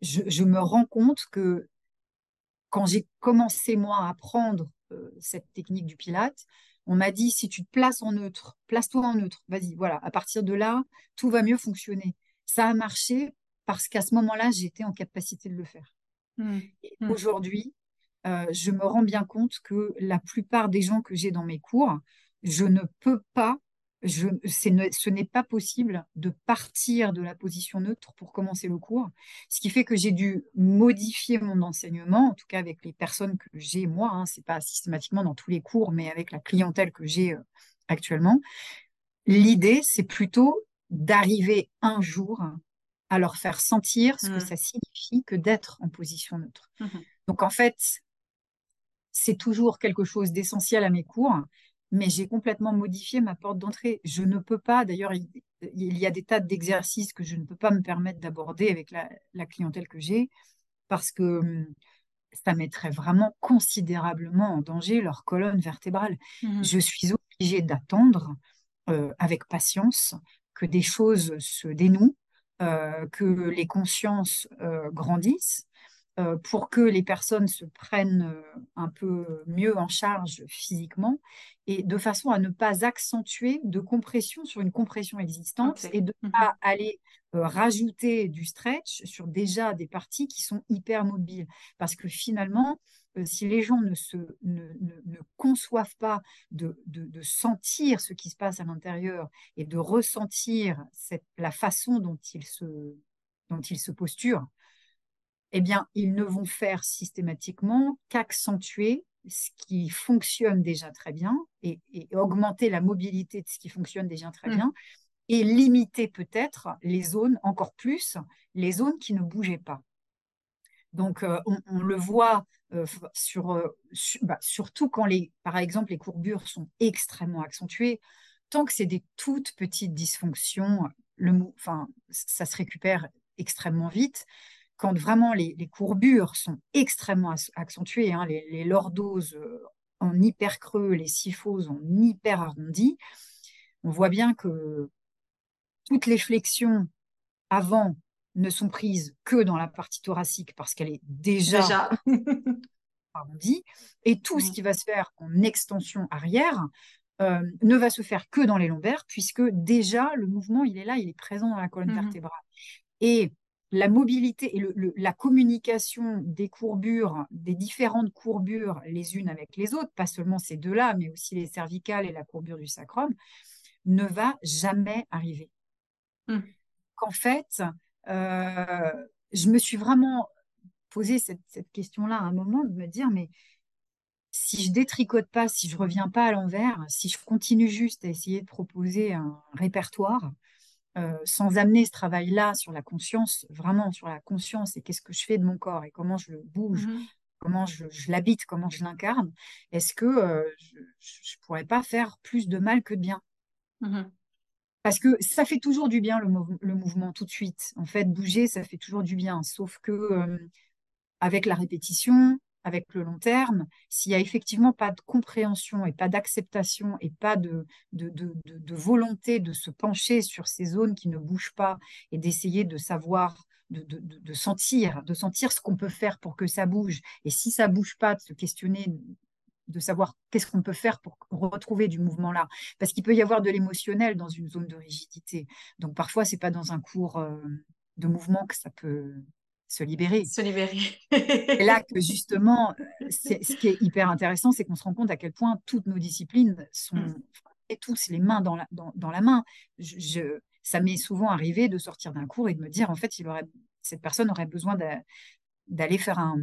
B: je, me rends compte que quand j'ai commencé moi à apprendre euh, cette technique du Pilate, on m'a dit si tu te places en neutre, place-toi en neutre, vas-y, voilà, à partir de là, tout va mieux fonctionner. Ça a marché parce qu'à ce moment-là, j'étais en capacité de le faire. Mmh. Mmh. Aujourd'hui, euh, je me rends bien compte que la plupart des gens que j'ai dans mes cours, je ne peux pas je, ce n'est pas possible de partir de la position neutre pour commencer le cours, ce qui fait que j'ai dû modifier mon enseignement, en tout cas avec les personnes que j'ai moi, hein, c'est pas systématiquement dans tous les cours, mais avec la clientèle que j'ai euh, actuellement. L'idée, c'est plutôt d'arriver un jour à leur faire sentir ce que mmh. ça signifie que d'être en position neutre. Mmh Donc en fait, c'est toujours quelque chose d'essentiel à mes cours mais j'ai complètement modifié ma porte d'entrée. Je ne peux pas, d'ailleurs, il, y a des tas d'exercices que je ne peux pas me permettre d'aborder avec la, clientèle que j'ai, parce que hum, ça mettrait vraiment considérablement en danger leur colonne vertébrale. Mmh je suis obligée d'attendre euh, avec patience que des choses se dénouent, euh, que les consciences euh, grandissent, pour que les personnes se prennent euh, un peu mieux en charge physiquement et de façon à ne pas accentuer de compression sur une compression existante et de ne mmh pas aller euh, rajouter du stretch sur déjà des parties qui sont hyper mobiles. Parce que finalement, si les gens ne, se, ne, conçoivent pas de, de, sentir ce qui se passe à l'intérieur et de ressentir cette, la façon dont ils se, dont ils se posturent, eh bien, ils ne vont faire systématiquement qu'accentuer ce qui fonctionne déjà très bien et, augmenter la mobilité de ce qui fonctionne déjà très mmh. bien et limiter peut-être les zones encore plus, les zones qui ne bougeaient pas. Donc, euh, on, le voit euh, sur, euh, bah, surtout quand, les, par exemple, les courbures sont extrêmement accentuées. Tant que c'est des toutes petites dysfonctions, le, enfin, ça se récupère extrêmement vite quand vraiment les, courbures sont extrêmement accentuées, hein, les, lordoses euh, en hyper creux, les syphoses en hyper arrondi, on voit bien que toutes les flexions avant ne sont prises que dans la partie thoracique parce qu'elle est déjà, arrondie, et tout ce qui va se faire en extension arrière euh, ne va se faire que dans les lombaires, puisque déjà le mouvement, il est là, il est présent dans la colonne mmh vertébrale. Et la mobilité et la communication des courbures, des différentes courbures les unes avec les autres, pas seulement ces deux-là, mais aussi les cervicales et la courbure du sacrum, ne va jamais arriver. Hmm. Qu'en fait, euh, je me suis vraiment posé cette, question-là à un moment de me dire, mais si je détricote pas, si je reviens pas à l'envers, si je continue juste à essayer de proposer un répertoire, euh, sans amener ce travail-là sur la conscience, vraiment sur la conscience et qu'est-ce que je fais de mon corps et comment je le bouge, mmh comment je, l'habite, comment je l'incarne, est-ce que euh, je ne pourrais pas faire plus de mal que de bien? Mmh Parce que ça fait toujours du bien le, le, mouvement tout de suite. En fait, bouger, ça fait toujours du bien. Sauf que euh, avec la répétition, avec le long terme, s'il n'y a effectivement pas de compréhension et pas d'acceptation et pas de, volonté de se pencher sur ces zones qui ne bougent pas et d'essayer de savoir, de, sentir, de sentir ce qu'on peut faire pour que ça bouge. Et si ça bouge pas, de se questionner, de savoir qu'est-ce qu'on peut faire pour retrouver du mouvement là. Parce qu'il peut y avoir de l'émotionnel dans une zone de rigidité. Donc parfois, c'est pas dans un cours euh, de mouvement que ça peut se libérer.
A: Se libérer.
B: et là que justement, ce qui est hyper intéressant, c'est qu'on se rend compte à quel point toutes nos disciplines sont, mm. tous les mains dans la, dans, dans la main. Je, ça m'est souvent arrivé de sortir d'un cours et de me dire, en fait, il aurait, cette personne aurait besoin d'aller faire un,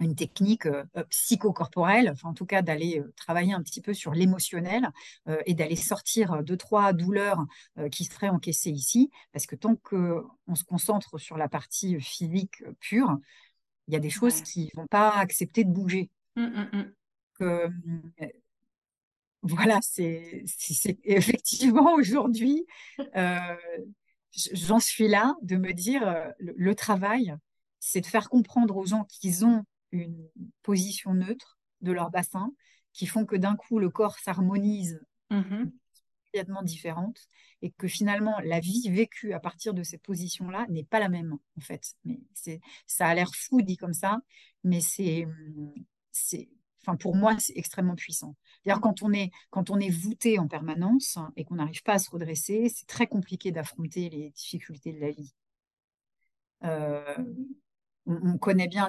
B: une technique psychocorporelle, enfin en tout cas d'aller travailler un petit peu sur l'émotionnel et d'aller sortir deux, trois douleurs qui seraient encaissées ici, parce que tant qu'on se concentre sur la partie physique pure, il y a des choses qui ne vont pas accepter de bouger. Mmh, mmh, mmh. voilà, c'est effectivement aujourd'hui, j'en suis là de me dire, le travail, c'est de faire comprendre aux gens qu'ils ont une position neutre de leur bassin qui font que d'un coup le corps s'harmonise mmh complètement différente et que finalement la vie vécue à partir de cette position-là n'est pas la même en fait. Mais c'est ça a l'air fou dit comme ça, mais c'est c'est enfin pour moi c'est extrêmement puissant. D'ailleurs quand on est quand on est voûté en permanence et qu'on n'arrive pas à se redresser, c'est très compliqué d'affronter les difficultés de la vie. Euh, on, connaît bien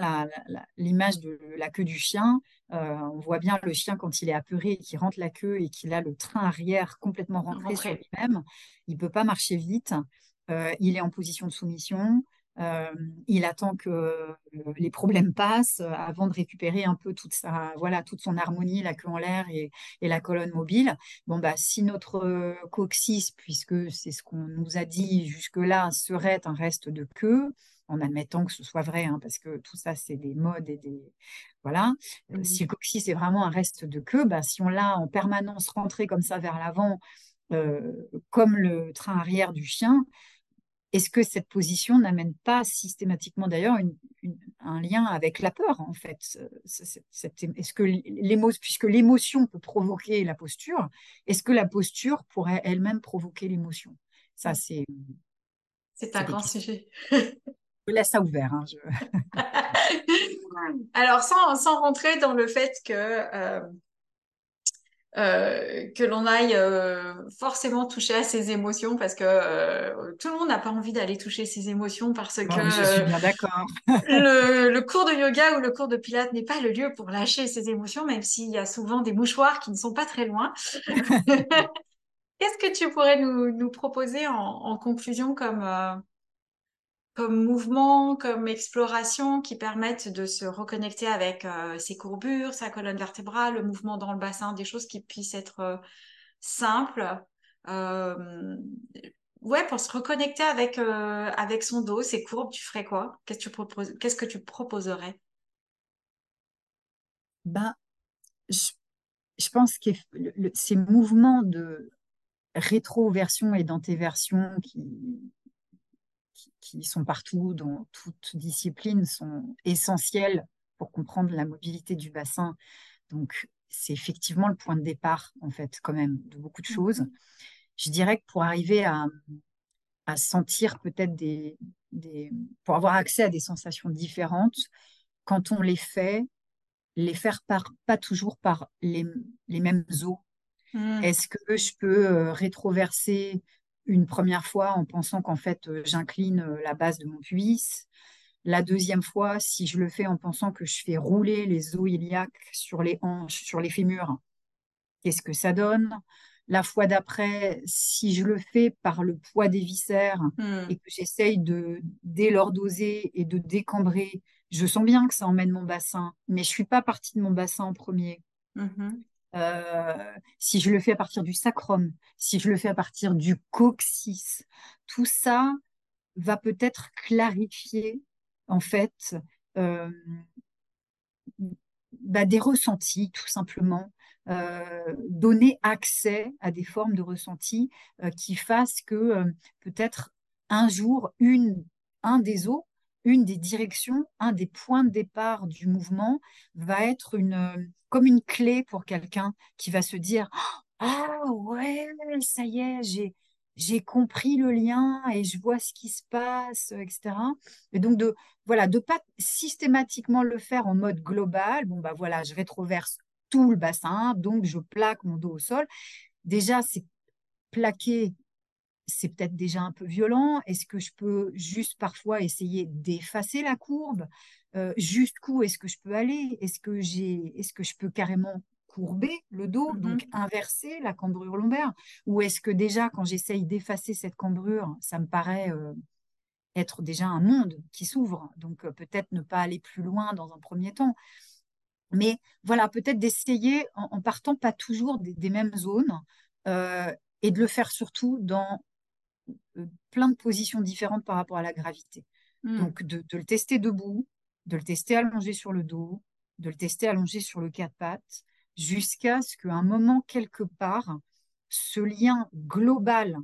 B: l'image de la queue du chien. Euh, on voit bien le chien quand il est apeuré et qu'il rentre la queue et qu'il a le train arrière complètement rentré sur lui-même. Il ne peut pas marcher vite. Euh, il est en position de soumission. Euh, il attend que les problèmes passent avant de récupérer un peu toute sa, voilà, toute son harmonie, la queue en l'air et, la colonne mobile. Bon bah, si notre coccyx, puisque c'est ce qu'on nous a dit jusque-là, serait un reste de queue, en admettant que ce soit vrai, hein, parce que tout ça, c'est des modes et des. Voilà. Euh, si le coccyx est vraiment un reste de queue, bah, si on l'a en permanence rentré comme ça vers l'avant, euh, comme le train arrière du chien, est-ce que cette position n'amène pas systématiquement d'ailleurs un lien avec la peur en fait Est-ce que l'émotion, puisque l'émotion peut provoquer la posture, est-ce que la posture pourrait elle-même provoquer l'émotion? Ça c'est
A: c'est un grand sujet.
B: je laisse ça ouvert. Hein,
A: Alors, sans, sans, rentrer dans le fait que, euh, euh, que l'on aille euh, forcément toucher à ses émotions, parce que tout le monde n'a pas envie d'aller toucher ses émotions, parce que
B: je suis bien d'accord.
A: le, le, cours de yoga ou le cours de pilates n'est pas le lieu pour lâcher ses émotions, même s'il y a souvent des mouchoirs qui ne sont pas très loin. Qu'est-ce que tu pourrais nous, nous proposer en, en conclusion comme comme mouvement, comme exploration qui permettent de se reconnecter avec euh, ses courbures, sa colonne vertébrale, le mouvement dans le bassin, des choses qui puissent être euh, simples. Euh, ouais, pour se reconnecter avec, avec son dos, ses courbes, tu ferais quoi? Qu'est-ce que tu, proposes, qu'est-ce que tu proposerais?
B: Ben, je, pense que ces mouvements de rétroversion et d'antéversion qui, qui sont partout, dans toute discipline, sont essentiels pour comprendre la mobilité du bassin. Donc, c'est effectivement le point de départ, en fait, quand même, de beaucoup de mmh. choses. Je dirais que pour arriver à, à sentir peut-être des, des, pour avoir accès à des sensations différentes, quand on les fait, les faire par, pas toujours par les, les mêmes eaux. Mmh. Est-ce que je peux euh, rétroverser une première fois en pensant qu'en fait euh, j'incline euh, la base de mon pubis. La deuxième fois, si je le fais en pensant que je fais rouler les os iliaques sur les hanches, sur les fémurs, qu'est-ce que ça donne? La fois d'après, si je le fais par le poids des viscères hmm. et que j'essaye de délordoser et de décambrer, je sens bien que ça emmène mon bassin, mais je suis pas partie de mon bassin en premier. Mm-hmm. Euh, si je le fais à partir du sacrum, si je le fais à partir du coccyx, tout ça va peut-être clarifier en fait euh, bah, des ressentis tout simplement, euh, donner accès à des formes de ressentis qui fassent que peut-être un jour une, un des os une des directions, un des points de départ du mouvement va être une, euh, comme une clé pour quelqu'un qui va se dire Ah ouais, ça y est, j'ai, j'ai compris le lien et je vois ce qui se passe, etc. Et donc, de voilà, de pas systématiquement le faire en mode global. Bon, bah voilà, je rétroverse tout le bassin, donc je plaque mon dos au sol. Déjà, c'est plaquer c'est peut-être déjà un peu violent. Est-ce que je peux juste parfois essayer d'effacer la courbe? Euh, Jusqu'où est-ce que je peux aller? Est-ce que j'ai, est-ce que je peux carrément courber le dos, donc mmh inverser la cambrure lombaire? Ou est-ce que déjà, quand j'essaye d'effacer cette cambrure, ça me paraît euh, être déjà un monde qui s'ouvre Donc euh, peut-être ne pas aller plus loin dans un premier temps. Mais voilà, peut-être d'essayer en, partant pas toujours des, mêmes zones euh, et de le faire surtout dans plein de positions différentes par rapport à la gravité. Mmh. Donc de, de le tester debout, de le tester allongé sur le dos, de le tester allongé sur le quatre pattes, jusqu'à ce qu'à un moment, quelque part, ce lien global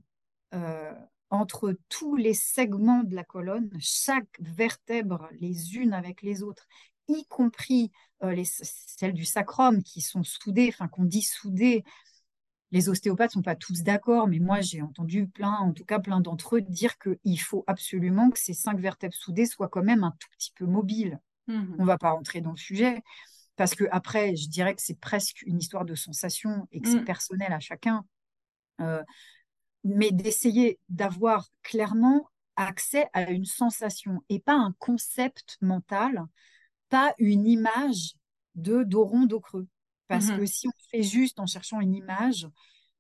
B: euh, entre tous les segments de la colonne, chaque vertèbre les unes avec les autres, y compris euh, les, celles du sacrum qui sont soudées, enfin qu'on dit soudées. Les ostéopathes sont pas tous d'accord, mais moi j'ai entendu plein, en tout cas plein d'entre eux, dire qu'il faut absolument que ces cinq vertèbres soudées soient quand même un tout petit peu mobiles. Mmh On ne va pas rentrer dans le sujet, parce que après, je dirais que c'est presque une histoire de sensation et que c'est mmh. personnel à chacun. Euh, mais d'essayer d'avoir clairement accès à une sensation et pas un concept mental, pas une image de dos rond, dos creux. Parce mmh que si on fait juste en cherchant une image,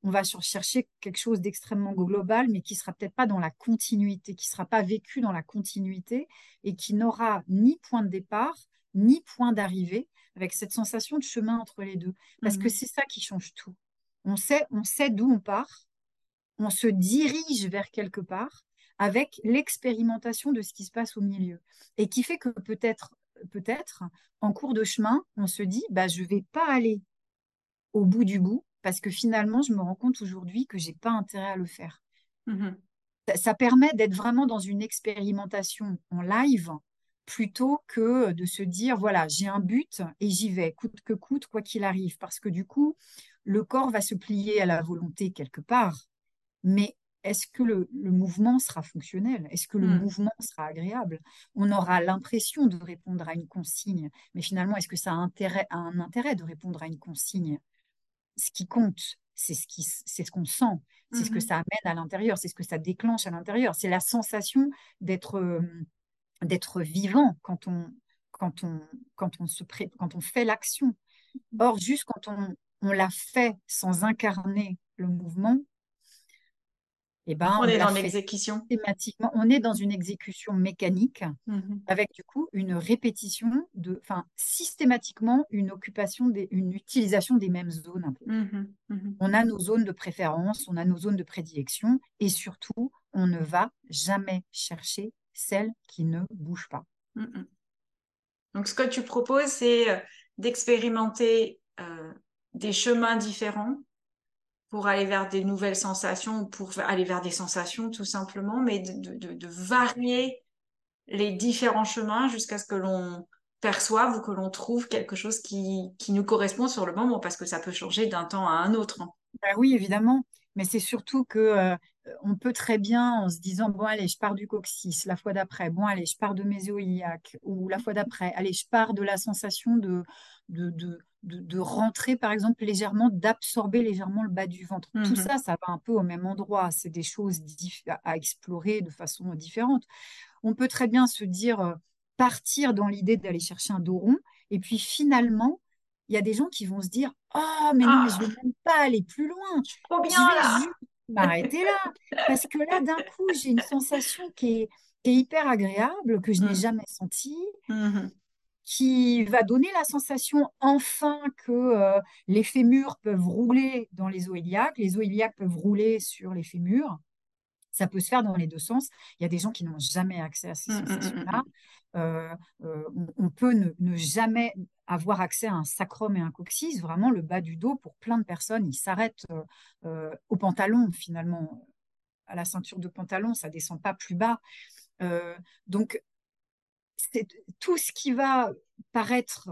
B: on va chercher quelque chose d'extrêmement global, mais qui sera peut-être pas dans la continuité, qui sera pas vécu dans la continuité et qui n'aura ni point de départ, ni point d'arrivée, avec cette sensation de chemin entre les deux. Parce que mmh c'est ça qui change tout. On sait, on sait d'où on part, on se dirige vers quelque part avec l'expérimentation de ce qui se passe au milieu. Et qui fait que peut-être, peut-être, en cours de chemin, on se dit, bah, je ne vais pas aller au bout du bout, parce que finalement, je me rends compte aujourd'hui que j'ai pas intérêt à le faire. Mmh ça, permet d'être vraiment dans une expérimentation en live plutôt que de se dire, voilà, j'ai un but et j'y vais, coûte que coûte, quoi qu'il arrive, parce que du coup, le corps va se plier à la volonté quelque part, mais est-ce que le, mouvement sera fonctionnel? Est-ce que le mmh. mouvement sera agréable? On aura l'impression de répondre à une consigne, mais finalement, est-ce que ça a, intérêt, a un intérêt de répondre à une consigne? Ce qui compte, c'est ce qu'on ce qu'on sent, c'est ce que mmh ça amène à l'intérieur, c'est ce que ça déclenche à l'intérieur, c'est la sensation d'être d'être vivant quand on, quand on, quand on, se pré... quand on fait l'action. Mmh. Or, juste quand on, on l'a fait sans incarner le mouvement,
A: eh ben, on, est dans l'exécution.
B: Thématiquement, on est dans une exécution mécanique mmh avec du coup une répétition de, enfin, systématiquement une occupation, des, une utilisation des mêmes zones. Mmh on a nos zones de préférence, on a nos zones de prédilection et surtout, on ne va jamais chercher celle qui ne bouge pas.
A: Donc, ce que tu proposes, c'est euh, d'expérimenter euh, des chemins différents pour aller vers des nouvelles sensations, pour aller vers des sensations tout simplement, mais de, varier les différents chemins jusqu'à ce que l'on perçoive ou que l'on trouve quelque chose qui, nous correspond sur le moment, parce que ça peut changer d'un temps à un autre.
B: Bah oui, évidemment. Mais c'est surtout que euh, on peut très bien, en se disant, bon, allez, je pars du coccyx la fois d'après, bon, allez, je pars de mésoïaque, ou la fois d'après, allez, je pars de la sensation de, de, de, de, rentrer, par exemple, légèrement, d'absorber légèrement le bas du ventre. Tout mmh ça, ça va un peu au même endroit. C'est des choses à, explorer de façon différente. On peut très bien se dire, euh, partir dans l'idée d'aller chercher un dos rond, et puis finalement, il y a des gens qui vont se dire Oh, mais non, mais je ne ah. même pas aller plus loin.
A: Trop bien je vais là. juste
B: m'arrêter là. Parce que là, d'un coup, j'ai une sensation qui est, hyper agréable, que je n'ai mmh. jamais sentie. Mmh qui va donner la sensation enfin que euh, les fémurs peuvent rouler dans les os iliaques, les os iliaques peuvent rouler sur les fémurs. Ça peut se faire dans les deux sens. Il y a des gens qui n'ont jamais accès à ces mmh, sensations-là. Euh, euh, on, peut ne, jamais avoir accès à un sacrum et un coccyx, vraiment le bas du dos pour plein de personnes, il s'arrête euh, au pantalon finalement, à la ceinture de pantalon, ça descend pas plus bas. donc c'est tout ce qui va paraître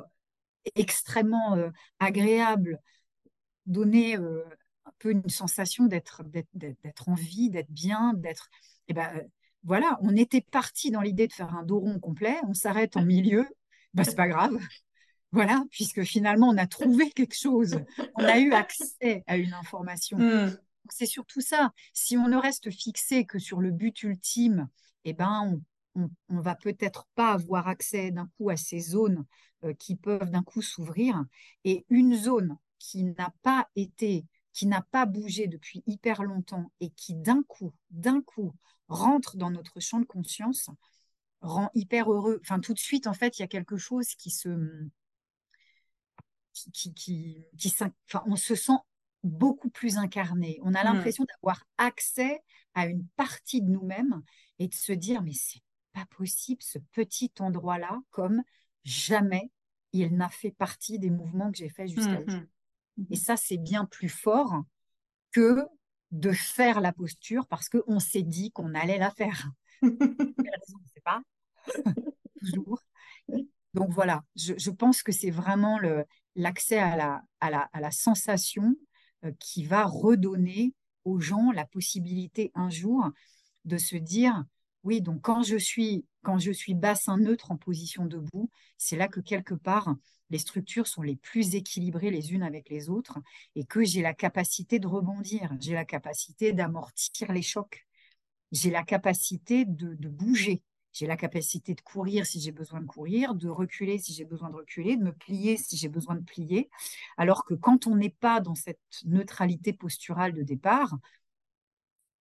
B: extrêmement agréable, donner un peu une sensation d'être d'être en vie, d'être bien, d'être eh ben, voilà, on était parti dans l'idée de faire un dos rond complet, on s'arrête en milieu, bah, c'est pas grave. Voilà, puisque finalement on a trouvé quelque chose, on a eu accès à une information. Hmm. C'est surtout ça. Si on ne reste fixé que sur le but ultime, eh ben on, on, va peut-être pas avoir accès d'un coup à ces zones euh, qui peuvent d'un coup s'ouvrir. Et une zone qui n'a pas été, qui n'a pas bougé depuis hyper longtemps et qui d'un coup, d'un coup, rentre dans notre champ de conscience, rend hyper heureux. Enfin, tout de suite, en fait, il y a quelque chose qui se. Qui, qui, qui, enfin, on se sent beaucoup plus incarné. On a mmh. l'impression d'avoir accès à une partie de nous-mêmes et de se dire mais c'est pas possible ce petit endroit-là comme jamais il n'a fait partie des mouvements que j'ai fait jusqu'à mmh, aujourd'hui. Mmh. Et ça c'est bien plus fort que de faire la posture parce qu'on s'est dit qu'on allait la faire. pas toujours. Donc voilà, je, pense que c'est vraiment l'accès à la, à, la, à la sensation euh, qui va redonner aux gens la possibilité un jour de se dire oui, donc quand je suis quand je bassin neutre en position debout, c'est là que quelque part les structures sont les plus équilibrées les unes avec les autres et que j'ai la capacité de rebondir, j'ai la capacité d'amortir les chocs, j'ai la capacité de bouger, j'ai la capacité de courir si j'ai besoin de courir, de reculer si j'ai besoin de reculer, de me plier si j'ai besoin de plier. Alors que quand on n'est pas dans cette neutralité posturale de départ,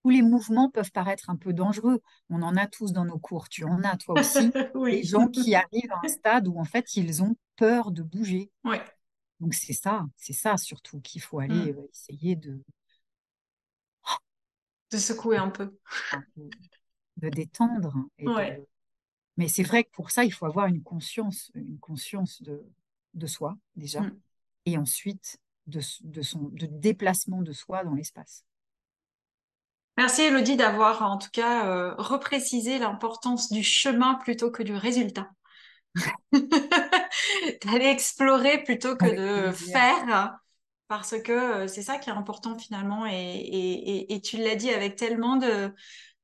B: tous les mouvements peuvent paraître un peu dangereux. On en a tous dans nos cours. Tu en as toi aussi. Les gens qui arrivent à un stade où en fait ils ont peur de bouger. Donc c'est ça, c'est ça surtout qu'il faut aller mmh. euh, essayer de
A: de secouer un peu
B: de détendre. Mais c'est vrai que pour ça, il faut avoir une conscience, une conscience de, de soi déjà, mm. et ensuite de, de, son de déplacement de soi dans l'espace.
A: Merci Elodie d'avoir en tout cas euh, reprécisé l'importance du chemin plutôt que du résultat. D'aller explorer plutôt que de faire, parce que euh, c'est ça qui est important finalement. Et, et, et tu l'as dit avec tellement de,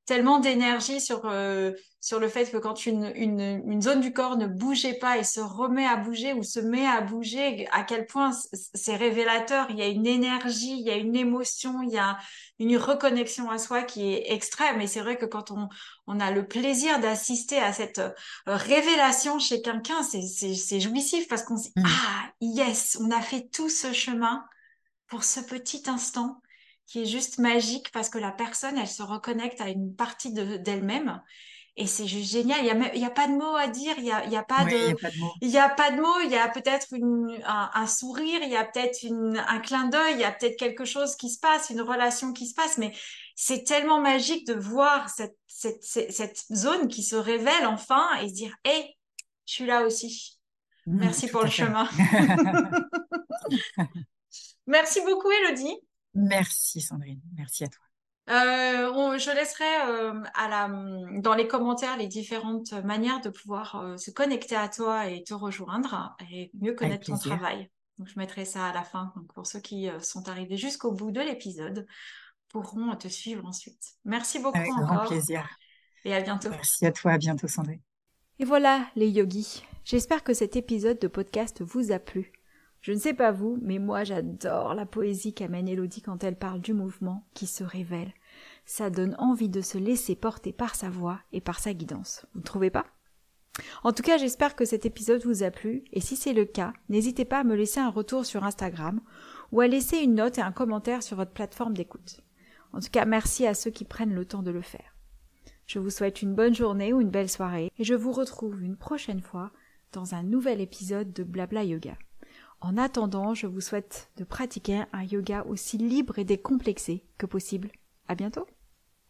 A: tellement d'énergie sur euh, sur le fait que quand une, une, une, zone du corps ne bougeait pas et se remet à bouger ou se met à bouger, à quel point c'est révélateur. Il y a une énergie, il y a une émotion, il y a une reconnexion à soi qui est extrême. Et c'est vrai que quand on, on a le plaisir d'assister à cette euh, révélation chez quelqu'un, c'est jouissif parce qu'on se dit, mmh. ah, yes, on a fait tout ce chemin pour ce petit instant qui est juste magique parce que la personne, elle se reconnecte à une partie d'elle-même. et c'est juste génial. Il n'y a, y a pas de mots à dire. Il n'y a, y a, pas de, il a pas de mots. Il y a peut-être un, un, sourire. Il y a peut-être un clin d'œil. Il y a peut-être quelque chose qui se passe, une relation qui se passe. Mais c'est tellement magique de voir cette, cette, cette, zone qui se révèle enfin et se dire, hé, je suis là aussi. Mmh, Merci pour le chemin. Merci beaucoup, Elodie.
B: Merci Sandrine, merci à toi.
A: Euh, je laisserai euh, à la, dans les commentaires les différentes manières de pouvoir euh, se connecter à toi et te rejoindre et mieux connaître ton travail. Donc, je mettrai ça à la fin. Donc, pour ceux qui sont arrivés jusqu'au bout de l'épisode, pourront te suivre ensuite. Merci beaucoup
B: Avec
A: encore.
B: Grand plaisir.
A: Et à bientôt.
B: Merci à toi. À bientôt, Sandrine.
C: Et voilà, les yogis. J'espère que cet épisode de podcast vous a plu. Je ne sais pas vous, mais moi j'adore la poésie qu'amène Elodie quand elle parle du mouvement qui se révèle. Ça donne envie de se laisser porter par sa voix et par sa guidance. Vous ne trouvez pas? En tout cas, j'espère que cet épisode vous a plu, et si c'est le cas, n'hésitez pas à me laisser un retour sur Instagram ou à laisser une note et un commentaire sur votre plateforme d'écoute. En tout cas, merci à ceux qui prennent le temps de le faire. Je vous souhaite une bonne journée ou une belle soirée, et je vous retrouve une prochaine fois dans un nouvel épisode de Blabla Yoga. En attendant, je vous souhaite de pratiquer un yoga aussi libre et décomplexé que possible. À bientôt!